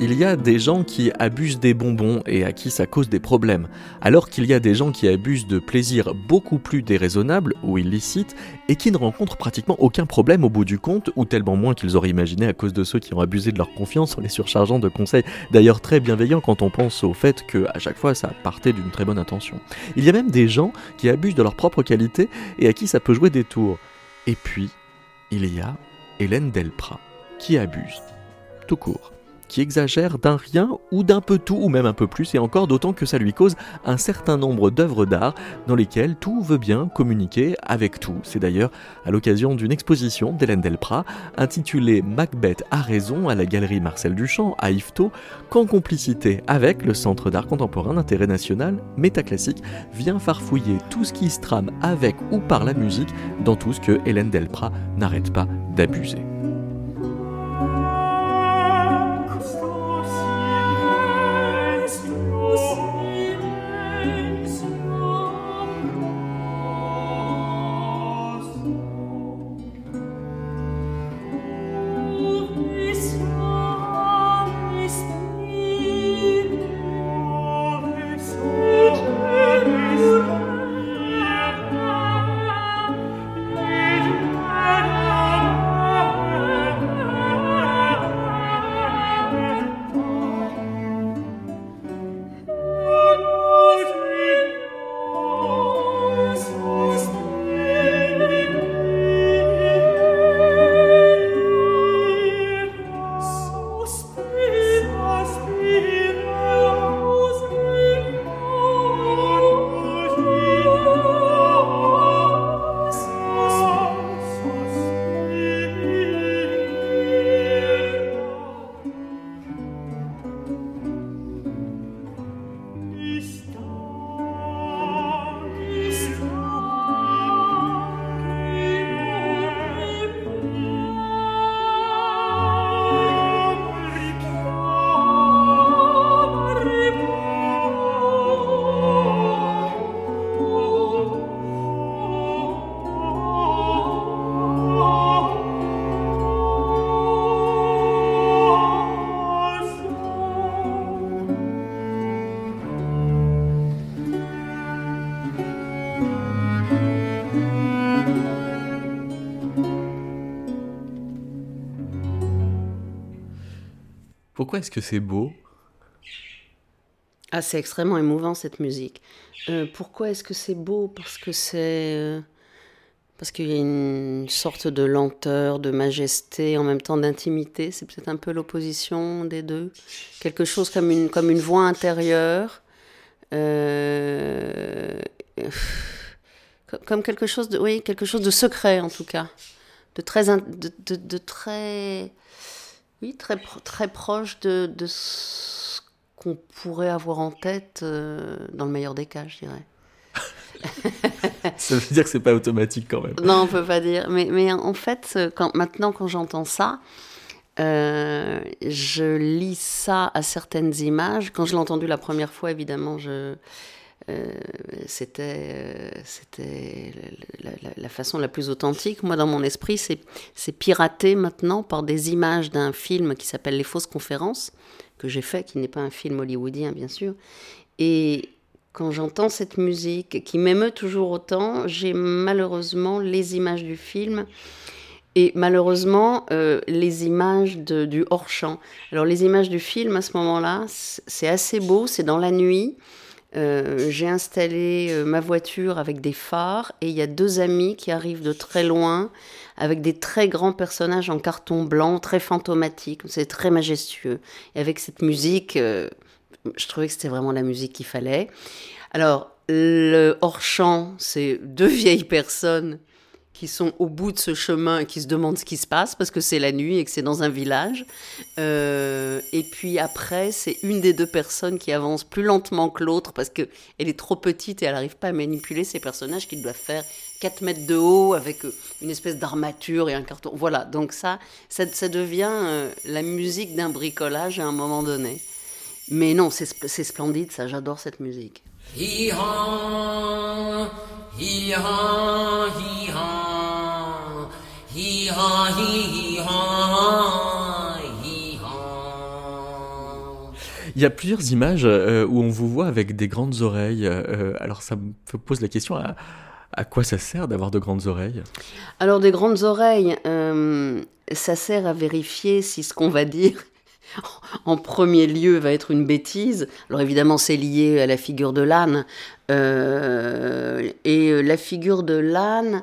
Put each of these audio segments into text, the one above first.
Il y a des gens qui abusent des bonbons et à qui ça cause des problèmes, alors qu'il y a des gens qui abusent de plaisirs beaucoup plus déraisonnables ou illicites et qui ne rencontrent pratiquement aucun problème au bout du compte, ou tellement moins qu'ils auraient imaginé à cause de ceux qui ont abusé de leur confiance en les surchargeant de conseils, d'ailleurs très bienveillants quand on pense au fait que à chaque fois ça partait d'une très bonne intention. Il y a même des gens qui abusent de leur propre qualité et à qui ça peut jouer des tours. Et puis, il y a Hélène Delprat qui abuse. Tout court qui exagère d'un rien ou d'un peu tout, ou même un peu plus, et encore d'autant que ça lui cause un certain nombre d'œuvres d'art dans lesquelles tout veut bien communiquer avec tout. C'est d'ailleurs à l'occasion d'une exposition d'Hélène Delprat intitulée Macbeth a raison à la galerie Marcel Duchamp à Yvetot, qu'en complicité avec le Centre d'art contemporain d'intérêt national Métaclassique vient farfouiller tout ce qui se trame avec ou par la musique dans tout ce que Hélène Delprat n'arrête pas d'abuser. Pourquoi est-ce que c'est beau? Ah, c'est extrêmement émouvant cette musique. Euh, pourquoi est-ce que c'est beau? Parce que c'est. Euh, parce qu'il y a une sorte de lenteur, de majesté, en même temps d'intimité. C'est peut-être un peu l'opposition des deux. Quelque chose comme une, comme une voix intérieure. Euh, comme quelque chose de, oui, quelque chose de secret en tout cas, de très, de, de très, oui, très, très proche de, de ce qu'on pourrait avoir en tête euh, dans le meilleur des cas, je dirais. ça veut dire que c'est pas automatique quand même. Non, on peut pas dire. Mais, mais en fait, quand, maintenant, quand j'entends ça, euh, je lis ça à certaines images. Quand je l'ai entendu la première fois, évidemment, je, euh, c'était euh, la, façon la plus authentique. Moi, dans mon esprit, c'est piraté maintenant par des images d'un film qui s'appelle Les fausses conférences, que j'ai fait, qui n'est pas un film hollywoodien, bien sûr. Et quand j'entends cette musique qui m'émeut toujours autant, j'ai malheureusement les images du film et malheureusement euh, les images de, du hors-champ. Alors les images du film à ce moment-là, c'est assez beau, c'est dans la nuit. Euh, j'ai installé euh, ma voiture avec des phares et il y a deux amis qui arrivent de très loin avec des très grands personnages en carton blanc, très fantomatiques. C'est très majestueux. Et avec cette musique, euh, je trouvais que c'était vraiment la musique qu'il fallait. Alors, le hors-champ, c'est deux vieilles personnes qui sont au bout de ce chemin et qui se demandent ce qui se passe parce que c'est la nuit et que c'est dans un village. Euh, et puis après, c'est une des deux personnes qui avance plus lentement que l'autre parce qu'elle est trop petite et elle n'arrive pas à manipuler ces personnages qui doivent faire 4 mètres de haut avec euh, une espèce d'armature et un carton. Voilà, donc ça, ça, devient euh, la musique d'un bricolage à un moment donné. Mais non, c'est sp- c'est splendide, ça, j'adore cette musique. Il y a plusieurs images euh, où on vous voit avec des grandes oreilles. euh, alors ça me pose la question à, à quoi ça sert d'avoir de grandes oreilles? Alors, des grandes oreilles, euh, ça sert à vérifier si ce qu'on va dire, en premier lieu, va être une bêtise. Alors, évidemment, c'est lié à la figure de l'âne. Euh, et euh, la figure de l'âne,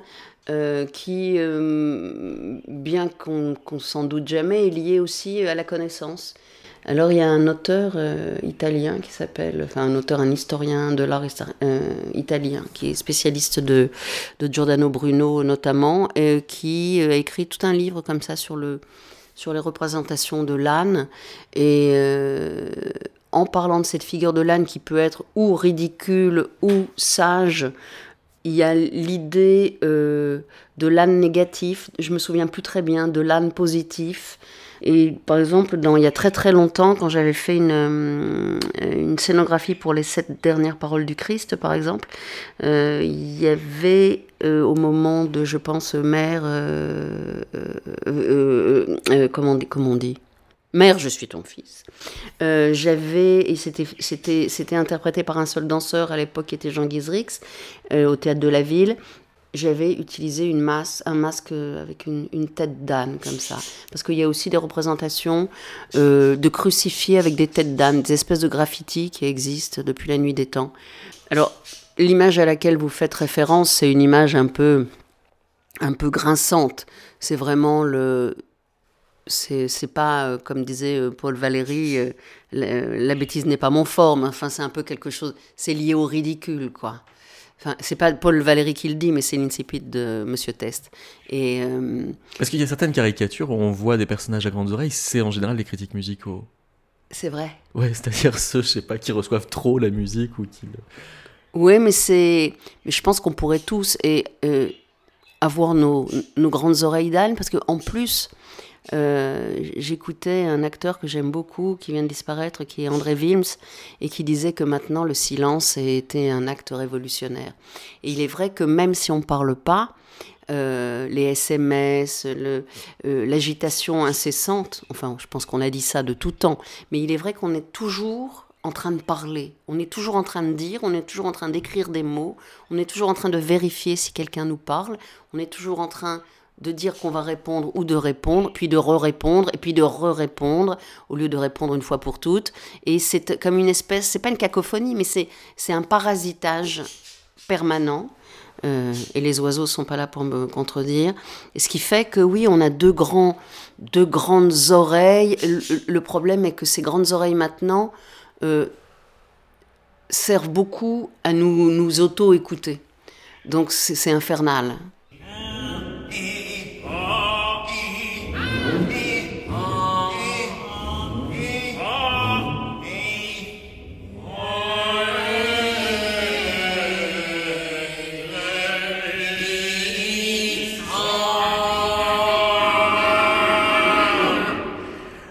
euh, qui, bien qu'on qu'on s'en doute jamais, est liée aussi à la connaissance. Alors, il y a un auteur italien qui s'appelle, enfin, un auteur, un historien de l'art italien, qui est spécialiste de, de Giordano Bruno notamment, euh, qui a écrit tout un livre comme ça sur, le, sur les représentations de l'âne. Et euh, en parlant de cette figure de l'âne qui peut être ou ridicule ou sage, il y a l'idée euh, de l'âne négatif, je me souviens plus très bien, de l'âne positif. Et par exemple, dans, il y a très très longtemps, quand j'avais fait une, euh, scénographie pour les sept dernières paroles du Christ, par exemple, euh, il y avait euh, au moment de, je pense, Mère, comment, on dit, comment dit? Mère, je suis ton fils. J'avais, et c'était, interprété par un seul danseur à l'époque qui était Jean Guizrix, au théâtre de la ville. J'avais utilisé une masse, un masque avec une, tête d'âne, comme ça. Parce qu'il y a aussi des représentations euh, de crucifiés avec des têtes d'âne, des espèces de graffitis qui existent depuis la nuit des temps. Alors, l'image à laquelle vous faites référence, c'est une image un peu, un peu grinçante. C'est vraiment le, c'est pas euh, comme disait euh, Paul Valéry euh, la, la bêtise n'est pas mon forme enfin c'est un peu quelque chose c'est lié au ridicule quoi enfin c'est pas Paul Valéry qui le dit mais c'est l'incipit de Monsieur Test et euh, Parce qu'il y a certaines caricatures où on voit des personnages à grandes oreilles, c'est en général des critiques musicaux. c'est vrai Ouais, c'est-à-dire ceux, je sais pas, qui reçoivent trop la musique ou qui... le- Oui, mais c'est. Mais je pense qu'on pourrait tous et, euh, avoir nos, nos grandes oreilles d'âne parce que en plus, euh, j'écoutais un acteur que j'aime beaucoup qui vient de disparaître, qui est André Wilms, et qui disait que maintenant le silence était un acte révolutionnaire. Et il est vrai que même si on parle pas, euh, les SMS, euh, l'agitation incessante, enfin je pense qu'on a dit ça de tout temps, mais il est vrai qu'on est toujours en train de parler, on est toujours en train de dire, on est toujours en train d'écrire des mots, on est toujours en train de vérifier si quelqu'un nous parle, on est toujours en train de dire qu'on va répondre ou de répondre, puis de re-répondre, et puis de re-répondre, au lieu de répondre une fois pour toutes. Et c'est comme une espèce, c'est pas une cacophonie, mais c'est, un parasitage permanent. Euh, et les oiseaux sont pas là pour me contredire. Et ce qui fait que oui, on a deux, grands, deux grandes oreilles. Le, problème est que ces grandes oreilles maintenant euh, servent beaucoup à nous, nous auto-écouter. Donc c'est infernal.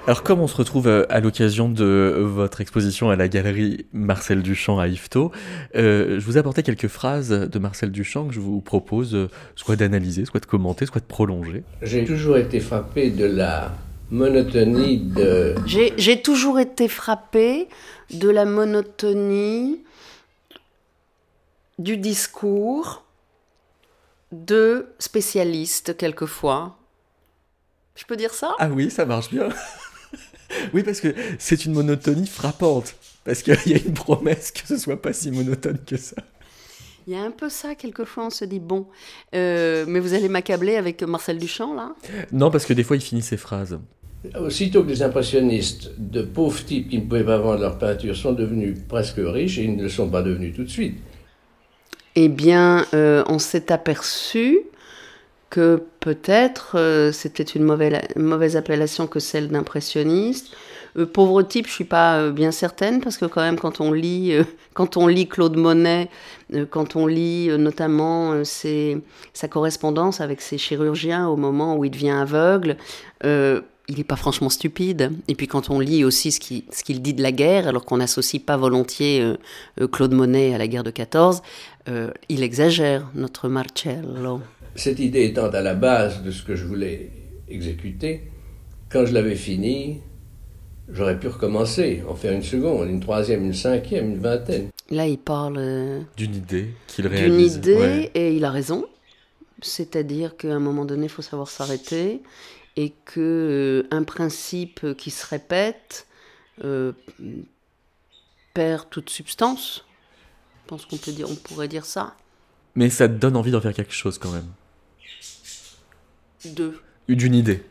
Alors comme on se retrouve euh, à l'occasion de votre exposition à la galerie Marcel Duchamp à Yvetot, euh, je vous ai apporté quelques phrases de Marcel Duchamp que je vous propose euh, soit d'analyser, soit de commenter, soit de prolonger. J'ai toujours été frappé de la monotonie de... J'ai toujours été frappée de la monotonie du discours de spécialistes, quelquefois. Je peux dire ça? Ah oui, ça marche bien. Oui, parce que c'est une monotonie frappante. Parce qu'il y a une promesse que ce soit pas si monotone que ça. Il y a un peu ça, quelquefois, on se dit, bon, euh, mais vous allez m'accabler avec Marcel Duchamp, là? Non, parce que des fois il finit ses phrases. Aussitôt que les impressionnistes, de pauvres types qui ne pouvaient pas vendre leur peinture, sont devenus presque riches, et ils ne le sont pas devenus tout de suite. Eh bien, euh, on s'est aperçu que peut-être euh, c'était une mauvaise, appellation que celle d'impressionniste. Euh, pauvre type, je suis pas euh, bien certaine parce que quand même quand on lit, quand on lit Claude Monet, quand on lit notamment sa correspondance avec ses chirurgiens au moment où il devient aveugle, il n'est pas franchement stupide. Et puis quand on lit aussi ce qu'il dit de la guerre, alors qu'on n'associe pas volontiers Claude Monet à la guerre de 14, euh, il exagère, notre Marcello. Cette idée étant à la base de ce que je voulais exécuter, quand je l'avais fini, j'aurais pu recommencer, en faire une seconde, une troisième, une cinquième, une vingtaine. Là, il parle euh, D'une idée qu'il d'une réalise. idée Ouais. et il a raison. C'est-à-dire qu'à un moment donné, il faut savoir s'arrêter et que euh, un principe qui se répète euh, perd toute substance. Je pense qu'on peut dire, on pourrait dire ça. Mais ça te donne envie d'en faire quelque chose quand même. Deux. D'une idée.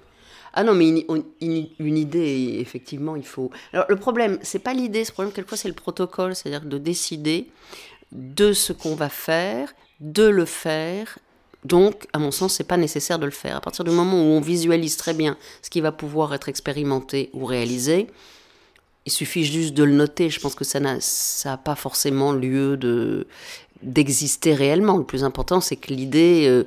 Ah non, mais une, une- une idée, effectivement, il faut. Alors le problème, c'est pas l'idée, ce problème quelquefois c'est le protocole, c'est-à-dire de décider de ce qu'on va faire, de le faire. Donc, à mon sens, c'est pas nécessaire de le faire. À partir du moment où on visualise très bien ce qui va pouvoir être expérimenté ou réalisé, il suffit juste de le noter. Je pense que ça n'a ça n'a pas forcément lieu de d'exister réellement. Le plus important, c'est que l'idée euh,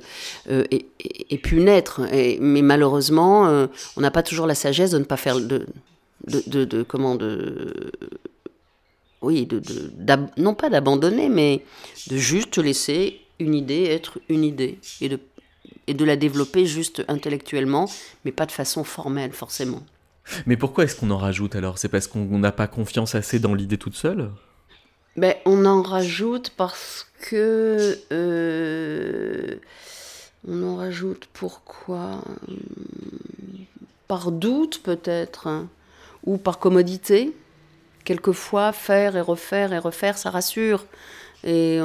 euh, ait, ait- ait pu naître. Mais malheureusement, euh, on n'a pas toujours la sagesse de ne pas faire de, de, de, de- comment de oui, de, non pas d'abandonner, mais de juste laisser une idée être une idée et de et de la développer juste intellectuellement, mais pas de façon formelle forcément. Mais pourquoi est-ce qu'on en rajoute alors? C'est parce qu'on n'a pas confiance assez dans l'idée toute seule? Ben, on en rajoute parce que. euh, on en rajoute pourquoi Par doute peut-être, hein, ou par commodité. Quelquefois, faire et refaire et refaire, ça rassure. Et,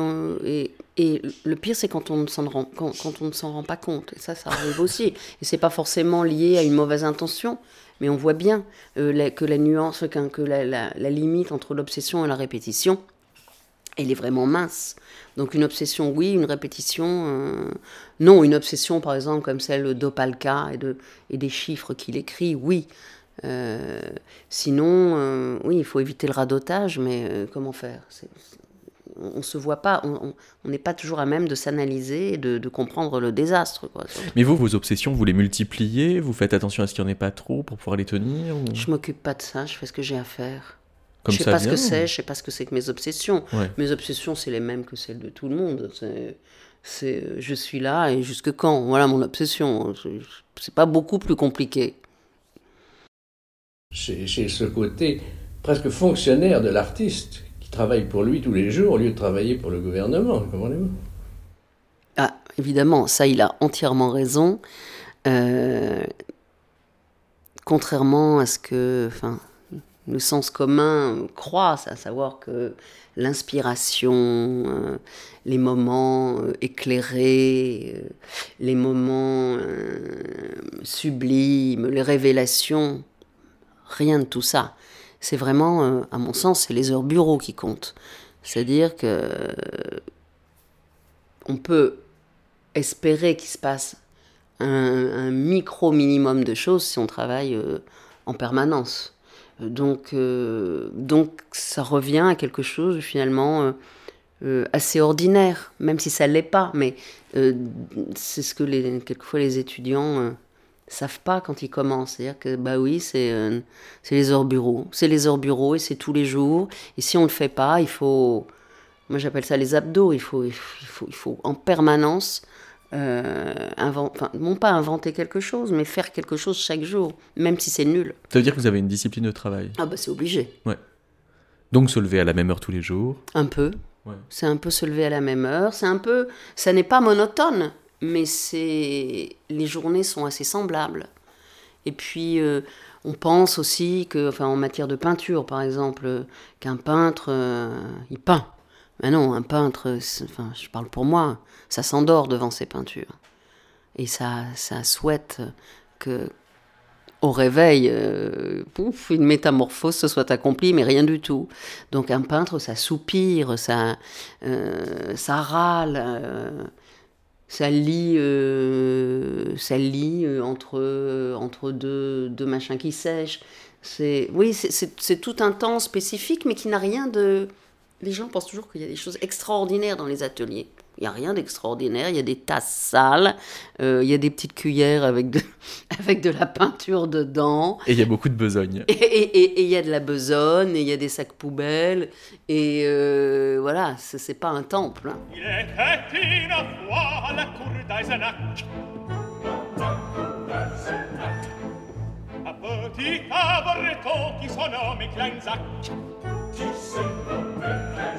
et, et le pire, c'est quand on ne s'en rend, quand, on ne s'en rend pas compte. Et ça, ça arrive aussi. Et c'est pas forcément lié à une mauvaise intention, mais on voit bien euh, que la nuance, que la limite entre l'obsession et la répétition, elle est vraiment mince. Donc une obsession, oui, une répétition, euh, non. Une obsession, par exemple, comme celle d'Opalka et, de, et des chiffres qu'il écrit, oui. Euh, sinon, euh, oui, il faut éviter le radotage, mais comment faire? On ne se voit pas, on- n'est pas toujours à même de s'analyser et de, de comprendre le désastre. Quoi. Mais vous, vos obsessions, vous les multipliez? Vous faites attention à ce qu'il n'y en ait pas trop pour pouvoir les tenir ou- Je m'occupe pas de ça, je fais ce que j'ai à faire. Comme je sais ça pas ce que c'est, je sais pas ce que c'est que mes obsessions. Ouais. Mes obsessions, c'est les mêmes que celles de tout le monde. C'est, c'est, je suis là et jusque quand? Voilà mon obsession. C'est- C'est pas beaucoup plus compliqué. J'ai ce côté presque fonctionnaire de l'artiste qui travaille pour lui tous les jours au lieu de travailler pour le gouvernement, comprenez-vous? Ah, évidemment, ça, il a entièrement raison. Euh, contrairement à ce que enfin, le sens commun croit, à savoir que l'inspiration, euh, les moments euh, éclairés, euh, les moments sublimes, les révélations, rien de tout ça. C'est vraiment, à mon sens, c'est les heures bureau qui comptent. C'est-à-dire que on peut espérer qu'il se passe un, micro minimum de choses si on travaille en permanence. Euh, Donc, euh, donc ça revient à quelque chose finalement euh, assez ordinaire, même si ça l'est pas. Mais c'est ce que quelquefois les étudiants savent pas quand ils commencent. C'est-à-dire que bah oui, c'est c'est les heures bureau, c'est les heures bureau et c'est tous les jours. Et si on le fait pas, il faut moi, j'appelle ça les abdos. Il faut, il faut, il faut en permanence, euh, invent- enfin, non pas inventer quelque chose, mais faire quelque chose chaque jour, même si c'est nul. Ça veut dire que vous avez une discipline de travail. Ah bah c'est obligé. Donc se lever à la même heure tous les jours. Un peu. Ouais. C'est un peu se lever à la même heure. C'est un peu. Ça n'est pas monotone, mais c'est. Les journées sont assez semblables. Et puis, euh, on pense aussi que, enfin, en matière de peinture, par exemple, euh, qu'un peintre, euh, il peint. Mais non, un peintre, enfin, je parle pour moi, ça s'endort devant ses peintures. Et ça, ça souhaite que, au réveil, euh, une métamorphose se soit accomplie, mais rien du tout. Donc un peintre, ça soupire, ça, euh, ça râle, euh, ça lit, ça lit entre, entre deux, deux machins qui sèchent. Oui, c'est tout un temps spécifique, mais qui n'a rien de... Les gens pensent toujours qu'il y a des choses extraordinaires dans les ateliers. Il n'y a rien d'extraordinaire. Il y a des tasses sales, euh, il y a des petites cuillères avec de, avec de la peinture dedans. Et il y a beaucoup de besogne. Et et- et- et il y a de la besogne, et il y a des sacs poubelles. Et euh, voilà, c'est pas un temple. hein. Il était une fois à la cour d'Eisenach. Un petit qui son nom est Kleinsack. Il était coiffé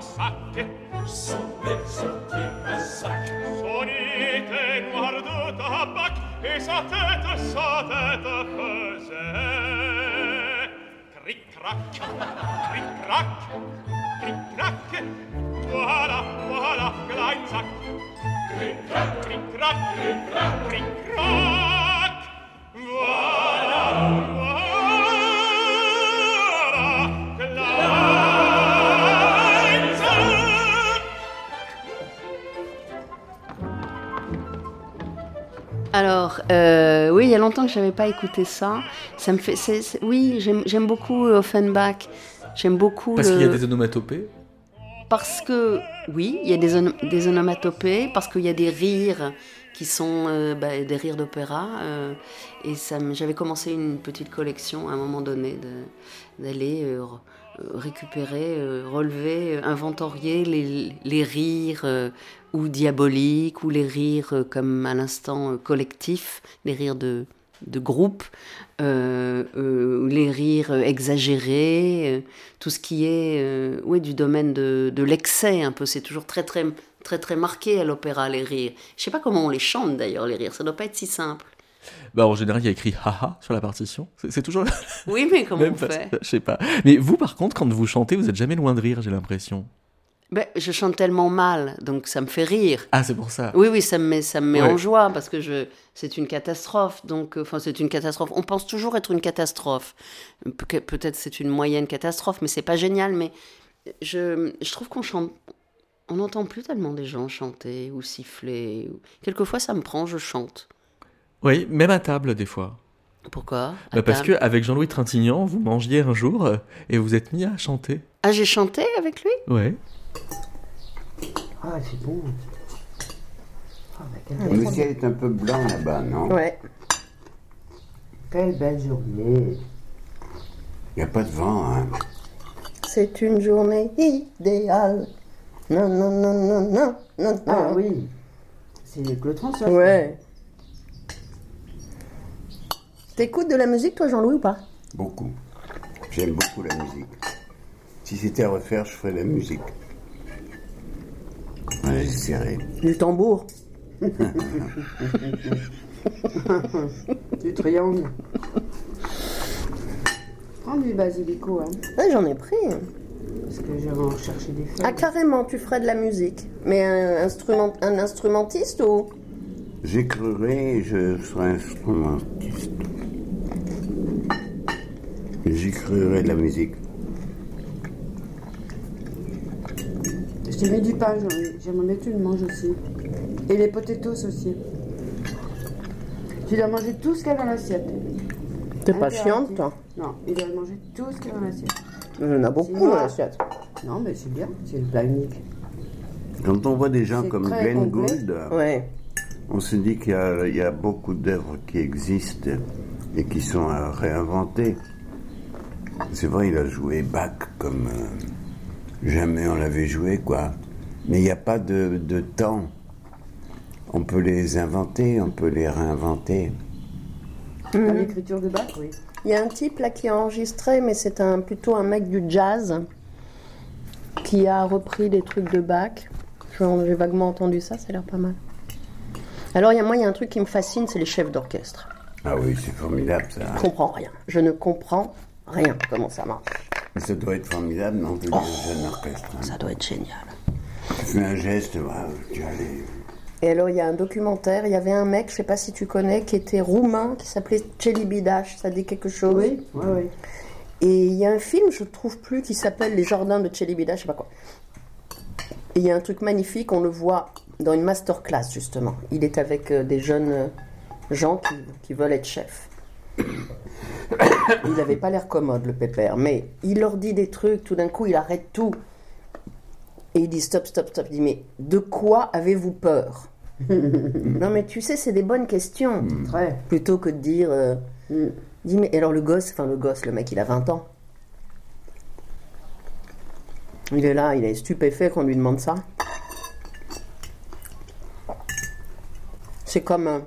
sacche sommersi sacche. Sonite guardo tabac e satete satete cose cric crac cric crac cric crac voilà voilà klein sack cric crac cric crac cric crac. Alors, euh, oui, il y a longtemps que je n'avais pas écouté ça. Ça me fait, oui, j'aime beaucoup Offenbach. J'aime beaucoup Parce le- qu'il y a des onomatopées? parce que oui, il y a des, ono- des onomatopées, parce qu'il y a des rires qui sont euh, bah, des rires d'opéra. euh, et ça, j'avais commencé une petite collection à un moment donné d'aller récupérer, euh, relever, euh, inventorier les, les rires euh, ou diaboliques ou les rires euh, comme à l'instant euh, collectifs, les rires de, de groupe, euh, euh, les rires euh, exagérés, euh, tout ce qui est euh, ouais, du domaine de, de l'excès un peu. C'est toujours très très très très marqué à l'opéra les rires. Je sais pas comment on les chante d'ailleurs les rires. Ça doit pas être si simple. Bah, en général, il y a écrit haha sur la partition. C'est toujours. Oui, mais comment même on fait Je sais pas. Mais vous, par contre, quand vous chantez, vous êtes jamais loin de rire, j'ai l'impression. ben, Je chante tellement mal, donc ça me fait rire. Ah, c'est pour ça. Oui, oui, ça me met, ça me met Ouais. en joie parce que je, c'est une catastrophe. Donc, euh, enfin, c'est une catastrophe. On pense toujours être une catastrophe. Pe- Peut-être c'est une moyenne catastrophe, mais c'est pas génial. Mais je, je trouve qu'on chante. On n'entend plus tellement des gens chanter ou siffler. Quelquefois, ça me prend, je chante. Oui, même à table, des fois. Pourquoi? Bah, parce que avec Jean-Louis Trintignant, vous mangiez un jour euh, et vous êtes mis à chanter. Ah, j'ai chanté avec lui? Ouais. Ah, c'est bon. Bah, quelle, Le ciel est un peu blanc là-bas, non? Ouais. quelle belle journée. Il n'y a pas de vent, hein C'est une journée idéale. Non, non, non, non, non, non, Ah oui, c'est Claude François. Ouais. T'écoutes de la musique, toi, Jean-Louis, ou pas? Beaucoup. J'aime beaucoup la musique. Si c'était à refaire, je ferais la musique. Ouais, j'essaierai. Du tambour. Du triangle. Prends du basilico, hein, Ouais, j'en ai pris. parce que en chercher des feuilles. Ah, carrément, tu ferais de la musique. Mais un, instrument, un instrumentiste ou? J'écrirai et je serai instrumentiste. J'écrirai de la musique. Je t'ai mis du pain. J'aimerais bien que tu le manges aussi. Et les potatoes aussi. Tu dois manger tout ce qu'il y a dans l'assiette. T'es pas chiante, toi Non, il doit manger tout ce qu'il y a dans l'assiette. Il y en a beaucoup dans l'assiette. Non, mais c'est bien, c'est le plat unique. Quand on voit des gens comme Glenn complet. Gould, Ouais. on se dit qu'il y y a beaucoup d'œuvres qui existent et qui sont à réinventer. C'est vrai, il a joué Bach comme euh, jamais on l'avait joué, quoi. Mais il n'y a pas de, de temps. On peut les inventer, on peut les réinventer. À l'écriture de Bach, oui. Il y a un type là qui a enregistré, mais c'est un, plutôt un mec du jazz qui a repris des trucs de Bach. Je- J'ai vaguement entendu ça, ça a l'air pas mal. Alors, il y a, moi, il y a un truc qui me fascine, c'est les chefs d'orchestre. Ah oui, c'est formidable ça. Je comprends rien. Je ne comprends rien comment ça marche? Mais ça doit être formidable, non dans un jeune orchestre. hein. Ça doit être génial. Tu fais un geste, voilà, tu as les... Et alors, il y a un documentaire, il y avait un mec, je sais pas si tu connais, qui était roumain, qui s'appelait Celibidache, ça dit quelque chose? Oui, oui, oui. Et il y a un film, je ne trouve plus, qui s'appelle Les Jardins de Celibidache, je sais pas quoi. Et il y a un truc magnifique, on le voit dans une masterclass, justement. Il est avec euh, des jeunes euh, gens qui, qui veulent être chefs. Il n'avait pas l'air commode, le pépère, mais il leur dit des trucs, tout d'un coup, il arrête tout. Et il dit stop, stop, stop. Il dit mais de quoi avez-vous peur? Non mais tu sais, c'est des bonnes questions. Très. Plutôt que de dire. euh, il dit mais alors le gosse, enfin le gosse, le mec, il a 20 ans. Il est là, il est stupéfait qu'on lui demande ça. C'est comme euh,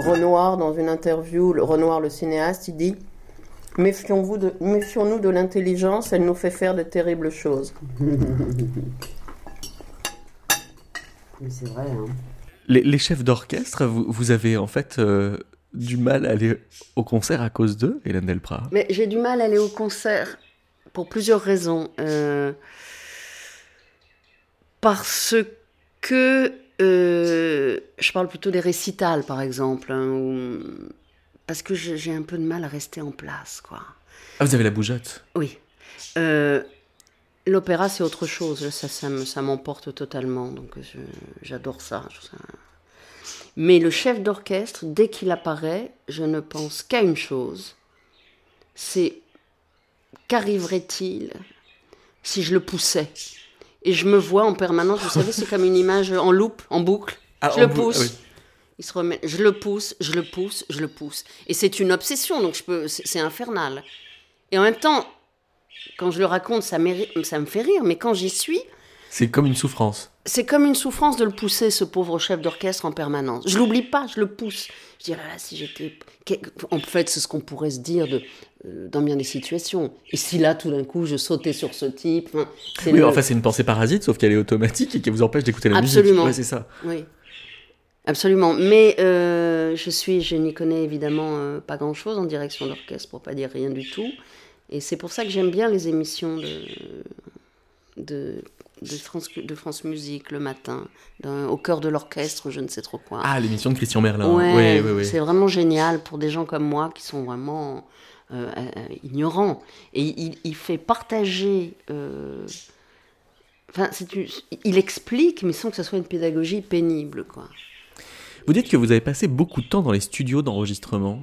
Renoir dans une interview, le Renoir le cinéaste, il dit de, méfions-nous de l'intelligence, elle nous fait faire de terribles choses. Mais c'est vrai, hein. Les, les chefs d'orchestre, vous, vous avez en fait euh, du mal à aller au concert à cause d'eux, Hélène Delprat? Mais j'ai du mal à aller au concert pour plusieurs raisons. Euh, parce que euh, je parle plutôt des récitals, par exemple, hein, où- parce que j'ai un peu de mal à rester en place, quoi. Ah, vous avez la bougeotte? Oui. Euh, L'opéra, c'est autre chose. Ça, ça, me- ça m'emporte totalement. Donc, je- j'adore ça- Mais le chef d'orchestre, dès qu'il apparaît, je ne pense qu'à une chose. C'est qu'arriverait-il si je le poussais? Et je me vois en permanence, vous savez, c'est comme une image en loupe, en boucle. Ah, je en le pousse. ah oui. Il se remet, je le pousse, je le pousse, je le pousse. Et c'est une obsession, donc je peux, c'est c'est infernal. Et en même temps, quand je le raconte, ça, ça me fait rire, mais quand j'y suis, C'est comme une souffrance. C'est comme une souffrance de le pousser, ce pauvre chef d'orchestre en permanence. Je l'oublie pas, je le pousse. Je dis, ah là là, si j'étais... En fait, c'est ce qu'on pourrait se dire de, euh, dans bien des situations. Et si là, tout d'un coup, je sautais sur ce type... c'est Oui, le- en fait, c'est une pensée parasite, sauf qu'elle est automatique et qui vous empêche d'écouter la musique. Absolument. Ouais, c'est ça. Oui, absolument. Mais euh, je suis, je n'y connais évidemment euh, pas grand-chose en direction d'orchestre, pour pas dire rien du tout. Et c'est pour ça que j'aime bien les émissions de, de, de, France, de France Musique le matin, dans- au cœur de l'orchestre, je ne sais trop quoi. Ah, l'émission de Christian Merlin. Ouais, c'est vraiment génial pour des gens comme moi qui sont vraiment euh, euh, ignorants. Et il, il fait partager. euh, Enfin, une- il explique, mais sans que ce soit une pédagogie pénible, quoi. Vous dites que vous avez passé beaucoup de temps dans les studios d'enregistrement.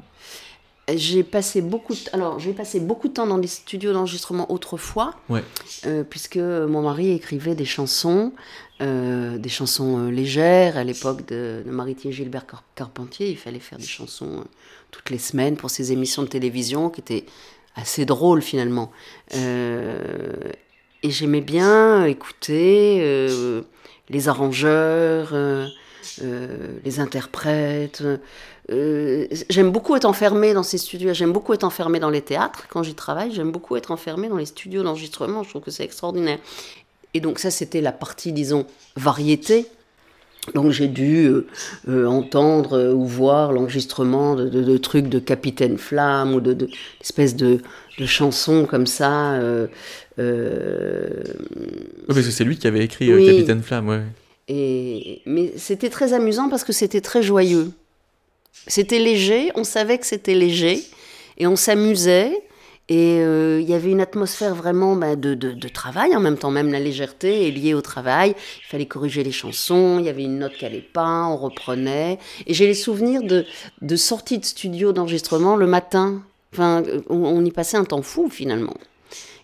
J'ai passé beaucoup de... alors j'ai passé beaucoup de temps dans les studios d'enregistrement autrefois, Ouais. euh, puisque mon mari écrivait des chansons, euh, des chansons euh, légères à l'époque de, de Maritier Gilbert Car- Carpentier. Il fallait faire des chansons euh, toutes les semaines pour ses émissions de télévision qui étaient assez drôles finalement. Et j'aimais bien écouter les arrangeurs, les interprètes. Euh, j'aime beaucoup être enfermée dans ces studios. J'aime beaucoup être enfermée dans les théâtres quand j'y travaille. J'aime beaucoup être enfermée dans les studios d'enregistrement. Je trouve que c'est extraordinaire. Et donc ça, c'était la partie, disons, variété. Donc j'ai dû euh, euh, entendre euh, ou voir l'enregistrement de, de- de trucs de Capitaine Flamme ou de, de d'espèces de, chansons comme ça. Oui, parce que c'est lui qui avait écrit Oui. Capitaine Flamme, ouais. et, mais c'était très amusant parce que c'était très joyeux. C'était léger, on savait que c'était léger, et on s'amusait, et euh, il y avait une atmosphère vraiment bah, de, de- travail en même temps, même la légèreté est liée au travail. Il fallait corriger les chansons, il y avait une note qui n'allait pas, on reprenait. Et j'ai les souvenirs de, de sorties de studio d'enregistrement le matin. Enfin, on, y passait un temps fou finalement.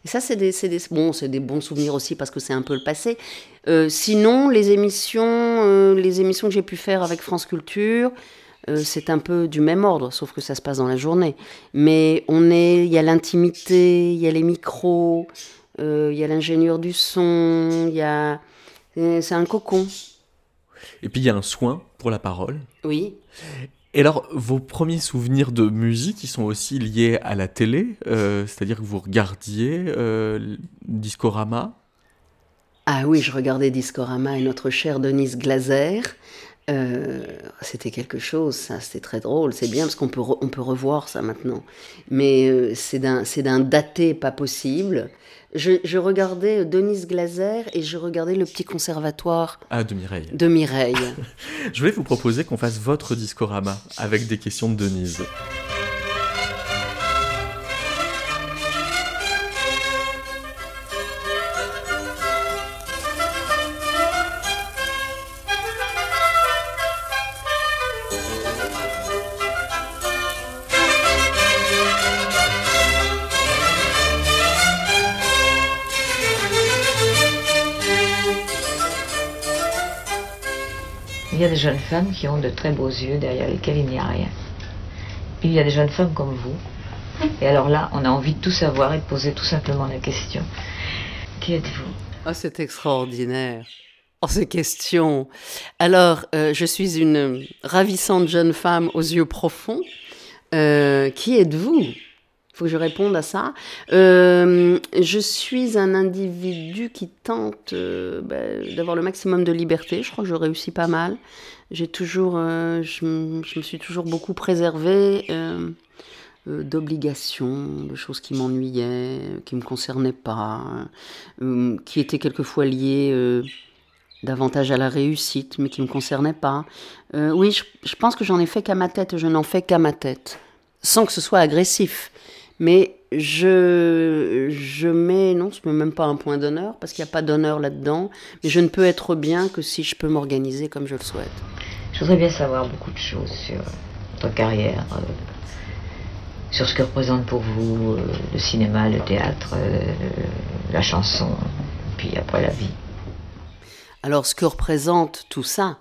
Et ça, c'est des, des, bon, des bons souvenirs aussi parce que c'est un peu le passé. Euh, sinon, les émissions, euh, les émissions que j'ai pu faire avec France Culture, euh, c'est un peu du même ordre, sauf que ça se passe dans la journée. Mais on est, il y a l'intimité, il y a les micros, euh, il y a l'ingénieur du son, il y a, euh, c'est un cocon. Et puis il y a un soin pour la parole. Oui. Et alors, vos premiers souvenirs de musique, ils sont aussi liés à la télé, euh, c'est-à-dire que vous regardiez euh, Discorama? Ah oui, je regardais Discorama et notre chère Denise Glaser. Euh, c'était quelque chose, ça, c'était très drôle. C'est bien parce qu'on peut, re- on peut revoir ça maintenant. Mais euh, c'est d'un, c'est d'un daté pas possible. Je, je regardais Denise Glaser et je regardais le petit conservatoire Ah, de Mireille. de Mireille. Je vais vous proposer qu'on fasse votre discorama avec des questions de Denise. Jeunes femmes qui ont de très beaux yeux derrière lesquels il n'y a rien. Il y a des jeunes femmes comme vous. Et alors là, on a envie de tout savoir et de poser tout simplement la question. Qui êtes-vous? Oh, c'est extraordinaire. Oh, ces questions. Alors, euh, je suis une ravissante jeune femme aux yeux profonds. Euh, qui êtes-vous? Faut que je réponde à ça. Euh, je suis un individu qui tente euh, ben, d'avoir le maximum de liberté. Je crois que je réussis pas mal. J'ai toujours, euh, je, me suis toujours beaucoup préservée d'obligations, de choses qui m'ennuyaient, qui me concernaient pas, qui étaient quelquefois liées davantage à la réussite, mais qui me concernaient pas. Oui, je pense que j'en ai fait qu'à ma tête. Je n'en fais qu'à ma tête, sans que ce soit agressif. Mais je, je mets, non, je mets même pas un point d'honneur, parce qu'il n'y a pas d'honneur là-dedans, mais je ne peux être bien que si je peux m'organiser comme je le souhaite. Je voudrais bien savoir beaucoup de choses sur votre carrière, euh, sur ce que représente pour vous euh, le cinéma, le théâtre, euh, la chanson, puis après la vie. Alors, ce que représente tout ça,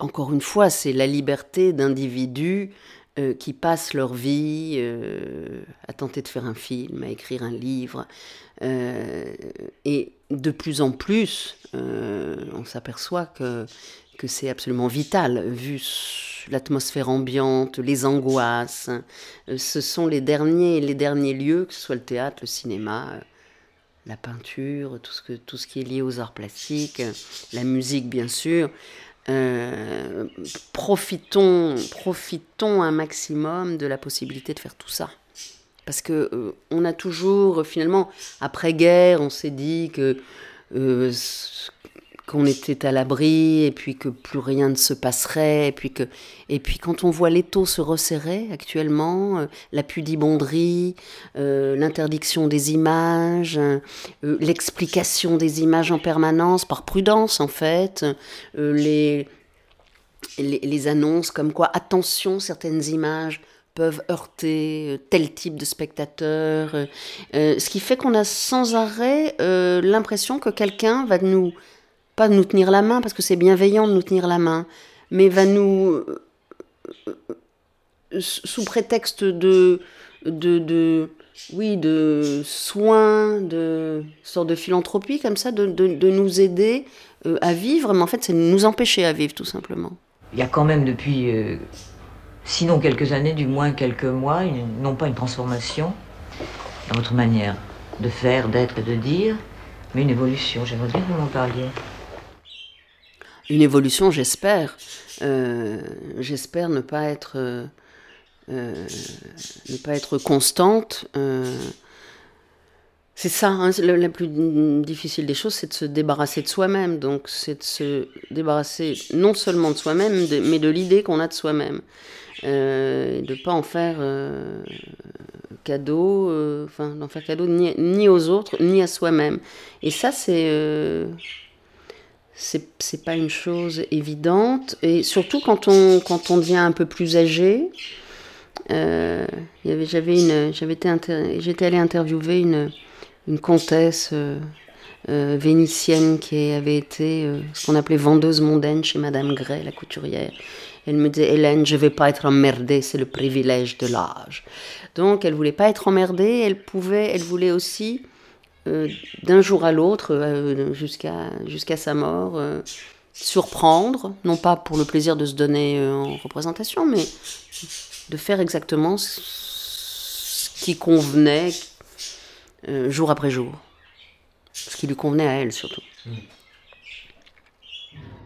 encore une fois, c'est la liberté d'individus euh, qui passent leur vie euh, à tenter de faire un film, à écrire un livre. Euh, et de plus en plus, on s'aperçoit que, que c'est absolument vital, vu l'atmosphère ambiante, les angoisses. Euh, ce sont les derniers, les derniers lieux, que ce soit le théâtre, le cinéma, la peinture, tout ce, que, tout ce qui est lié aux arts plastiques, la musique bien sûr. Euh, profitons, profitons un maximum de la possibilité de faire tout ça. Parce que euh, on a toujours, finalement, après-guerre, on s'est dit que euh, qu'on était à l'abri et puis que plus rien ne se passerait et puis que et puis quand on voit l'étau se resserrer actuellement euh, la pudibonderie euh, l'interdiction des images euh, l'explication des images en permanence par prudence en fait les, les les annonces comme quoi attention certaines images peuvent heurter tel type de spectateur, ce qui fait qu'on a sans arrêt l'impression que quelqu'un va nous, pas nous tenir la main, parce que c'est bienveillant de nous tenir la main, mais va nous, euh, sous prétexte de, de, de, oui, de soins, de sorte de philanthropie comme ça, de, de, de nous aider euh, à vivre, mais en fait c'est de nous empêcher à vivre tout simplement. Il y a quand même depuis, euh, sinon quelques années, du moins quelques mois, non pas une transformation dans votre manière de faire, d'être de dire, mais une évolution. J'aimerais bien que vous m'en parliez. Une évolution, j'espère. Euh, j'espère ne pas être euh, euh, ne pas être constante. c'est ça, hein, la plus difficile des choses, c'est de se débarrasser de soi-même. Donc, c'est de se débarrasser non seulement de soi-même, mais de l'idée qu'on a de soi-même. Euh, de pas en faire cadeau, enfin, d'en faire cadeau ni aux autres, ni à soi-même. Et ça, c'est. C'est pas une chose évidente. Et surtout quand on quand on devient un peu plus âgé euh, j'étais allée interviewer une une comtesse euh, euh, vénitienne qui avait été euh, ce qu'on appelait vendeuse mondaine chez Madame Gray la couturière. Elle me disait Hélène je vais pas être emmerdée c'est le privilège de l'âge. Donc elle voulait pas être emmerdée elle pouvait elle voulait aussi euh, d'un jour à l'autre, euh, jusqu'à jusqu'à sa mort, euh, surprendre, non pas pour le plaisir de se donner en représentation, mais de faire exactement ce qui convenait jour après jour. Ce qui lui convenait à elle surtout.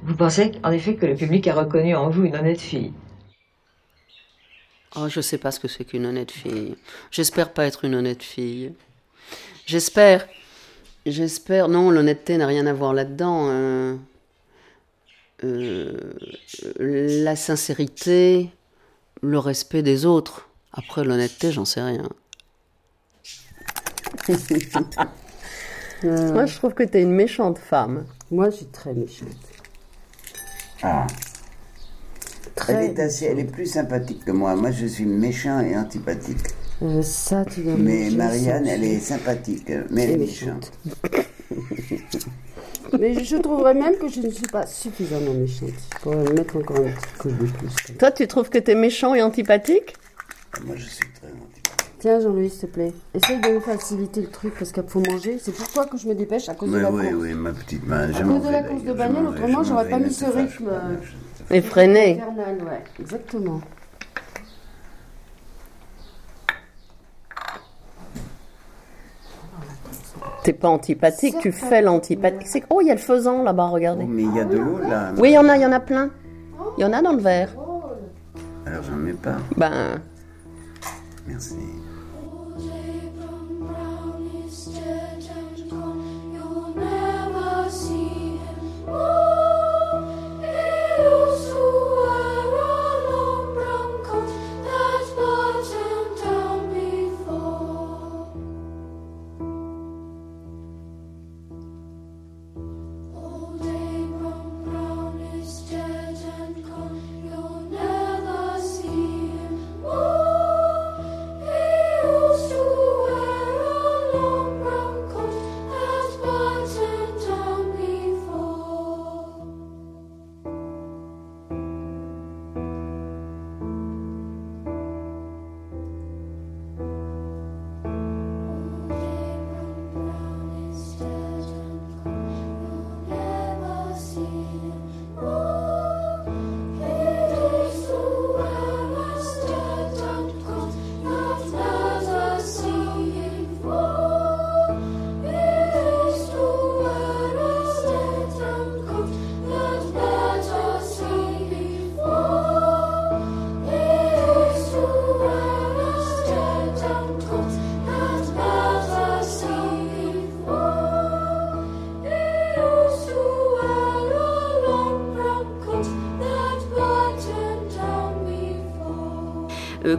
Vous pensez en effet que le public a reconnu en vous une honnête fille? Oh, je sais pas ce que c'est qu'une honnête fille. J'espère pas être une honnête fille. J'espère. J'espère. Non, l'honnêteté n'a rien à voir là-dedans. euh, euh, la sincérité, le respect des autres. Après, l'honnêteté, j'en sais rien. Moi, je trouve que t'es une méchante femme. Moi, je suis très méchante. Ah. Très Elle est, assez, elle est plus sympathique que moi. Moi, je suis méchant et antipathique. Euh, ça, tu dois Mais Marianne, elle est sympathique, mais elle est Et méchante. Mais je trouverais même que je ne suis pas suffisamment méchante. Je pourrais me mettre encore un petit coup de plus. Toi, tu trouves que t'es méchant et antipathique? Moi, je suis très antipathique. Tiens, Jean-Louis, s'il te plaît, essaye de me faciliter le truc parce qu'il faut manger. C'est pourquoi que je me dépêche à cause de Oui, la oui, course? oui, ma petite main. À cause de la course de bagnole, autrement, j'aurais pas mis ce rythme. euh, Effréné. infernal, ouais, exactement. T'es pas antipathique, tu fais l'antipathique. C'est- Oh, il y a le faisan là-bas, regardez. Oh, mais il y a de l'eau là. Oui, il y en a, il y en a plein. Il y en a dans le verre. Alors, j'en mets pas. Ben, Merci.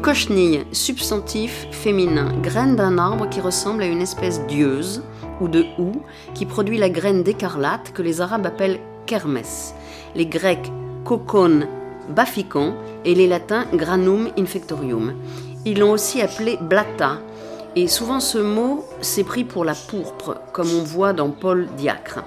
Cochenille, substantif féminin, graine d'un arbre qui ressemble à une espèce d'ieuse ou de houx qui produit la graine d'écarlate que les Arabes appellent kermès, les Grecs cocon baphicon et les Latins granum infectorium. Ils l'ont aussi appelé blata. Et souvent ce mot s'est pris pour la pourpre, comme on voit dans Paul Diacre.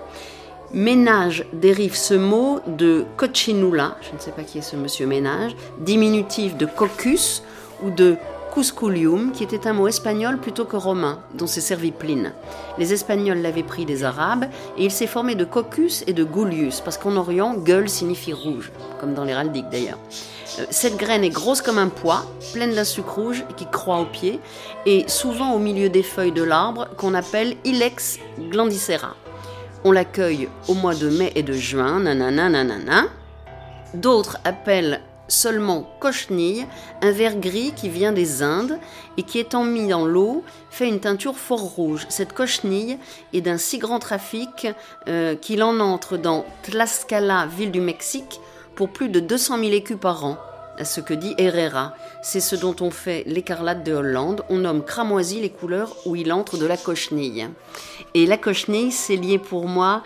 Ménage dérive ce mot de cochinula, je ne sais pas qui est ce monsieur Ménage, diminutif de coccus ou de cusculium, qui était un mot espagnol plutôt que romain, dont s'est servi Pline. Les Espagnols l'avaient pris des Arabes et il s'est formé de coccus et de gullius, parce qu'en Orient, gueule signifie rouge, comme dans l'héraldique d'ailleurs. Euh, Cette graine est grosse comme un pois, pleine d'un sucre rouge qui croît au pied, et souvent au milieu des feuilles de l'arbre qu'on appelle Ilex glandicera. On l'accueille au mois de mai et de juin, nanana, nanana. D'autres appellent seulement cochenille un verre gris qui vient des Indes et qui étant mis dans l'eau fait une teinture fort rouge. Cette cochenille est d'un si grand trafic euh, qu'il en entre dans Tlaxcala, ville du Mexique, pour plus de 200 000 écus par an. À ce que dit Herrera. C'est ce dont on fait l'écarlate de Hollande. On nomme cramoisi les couleurs où il entre de la cochenille. Et la cochenille, c'est lié pour moi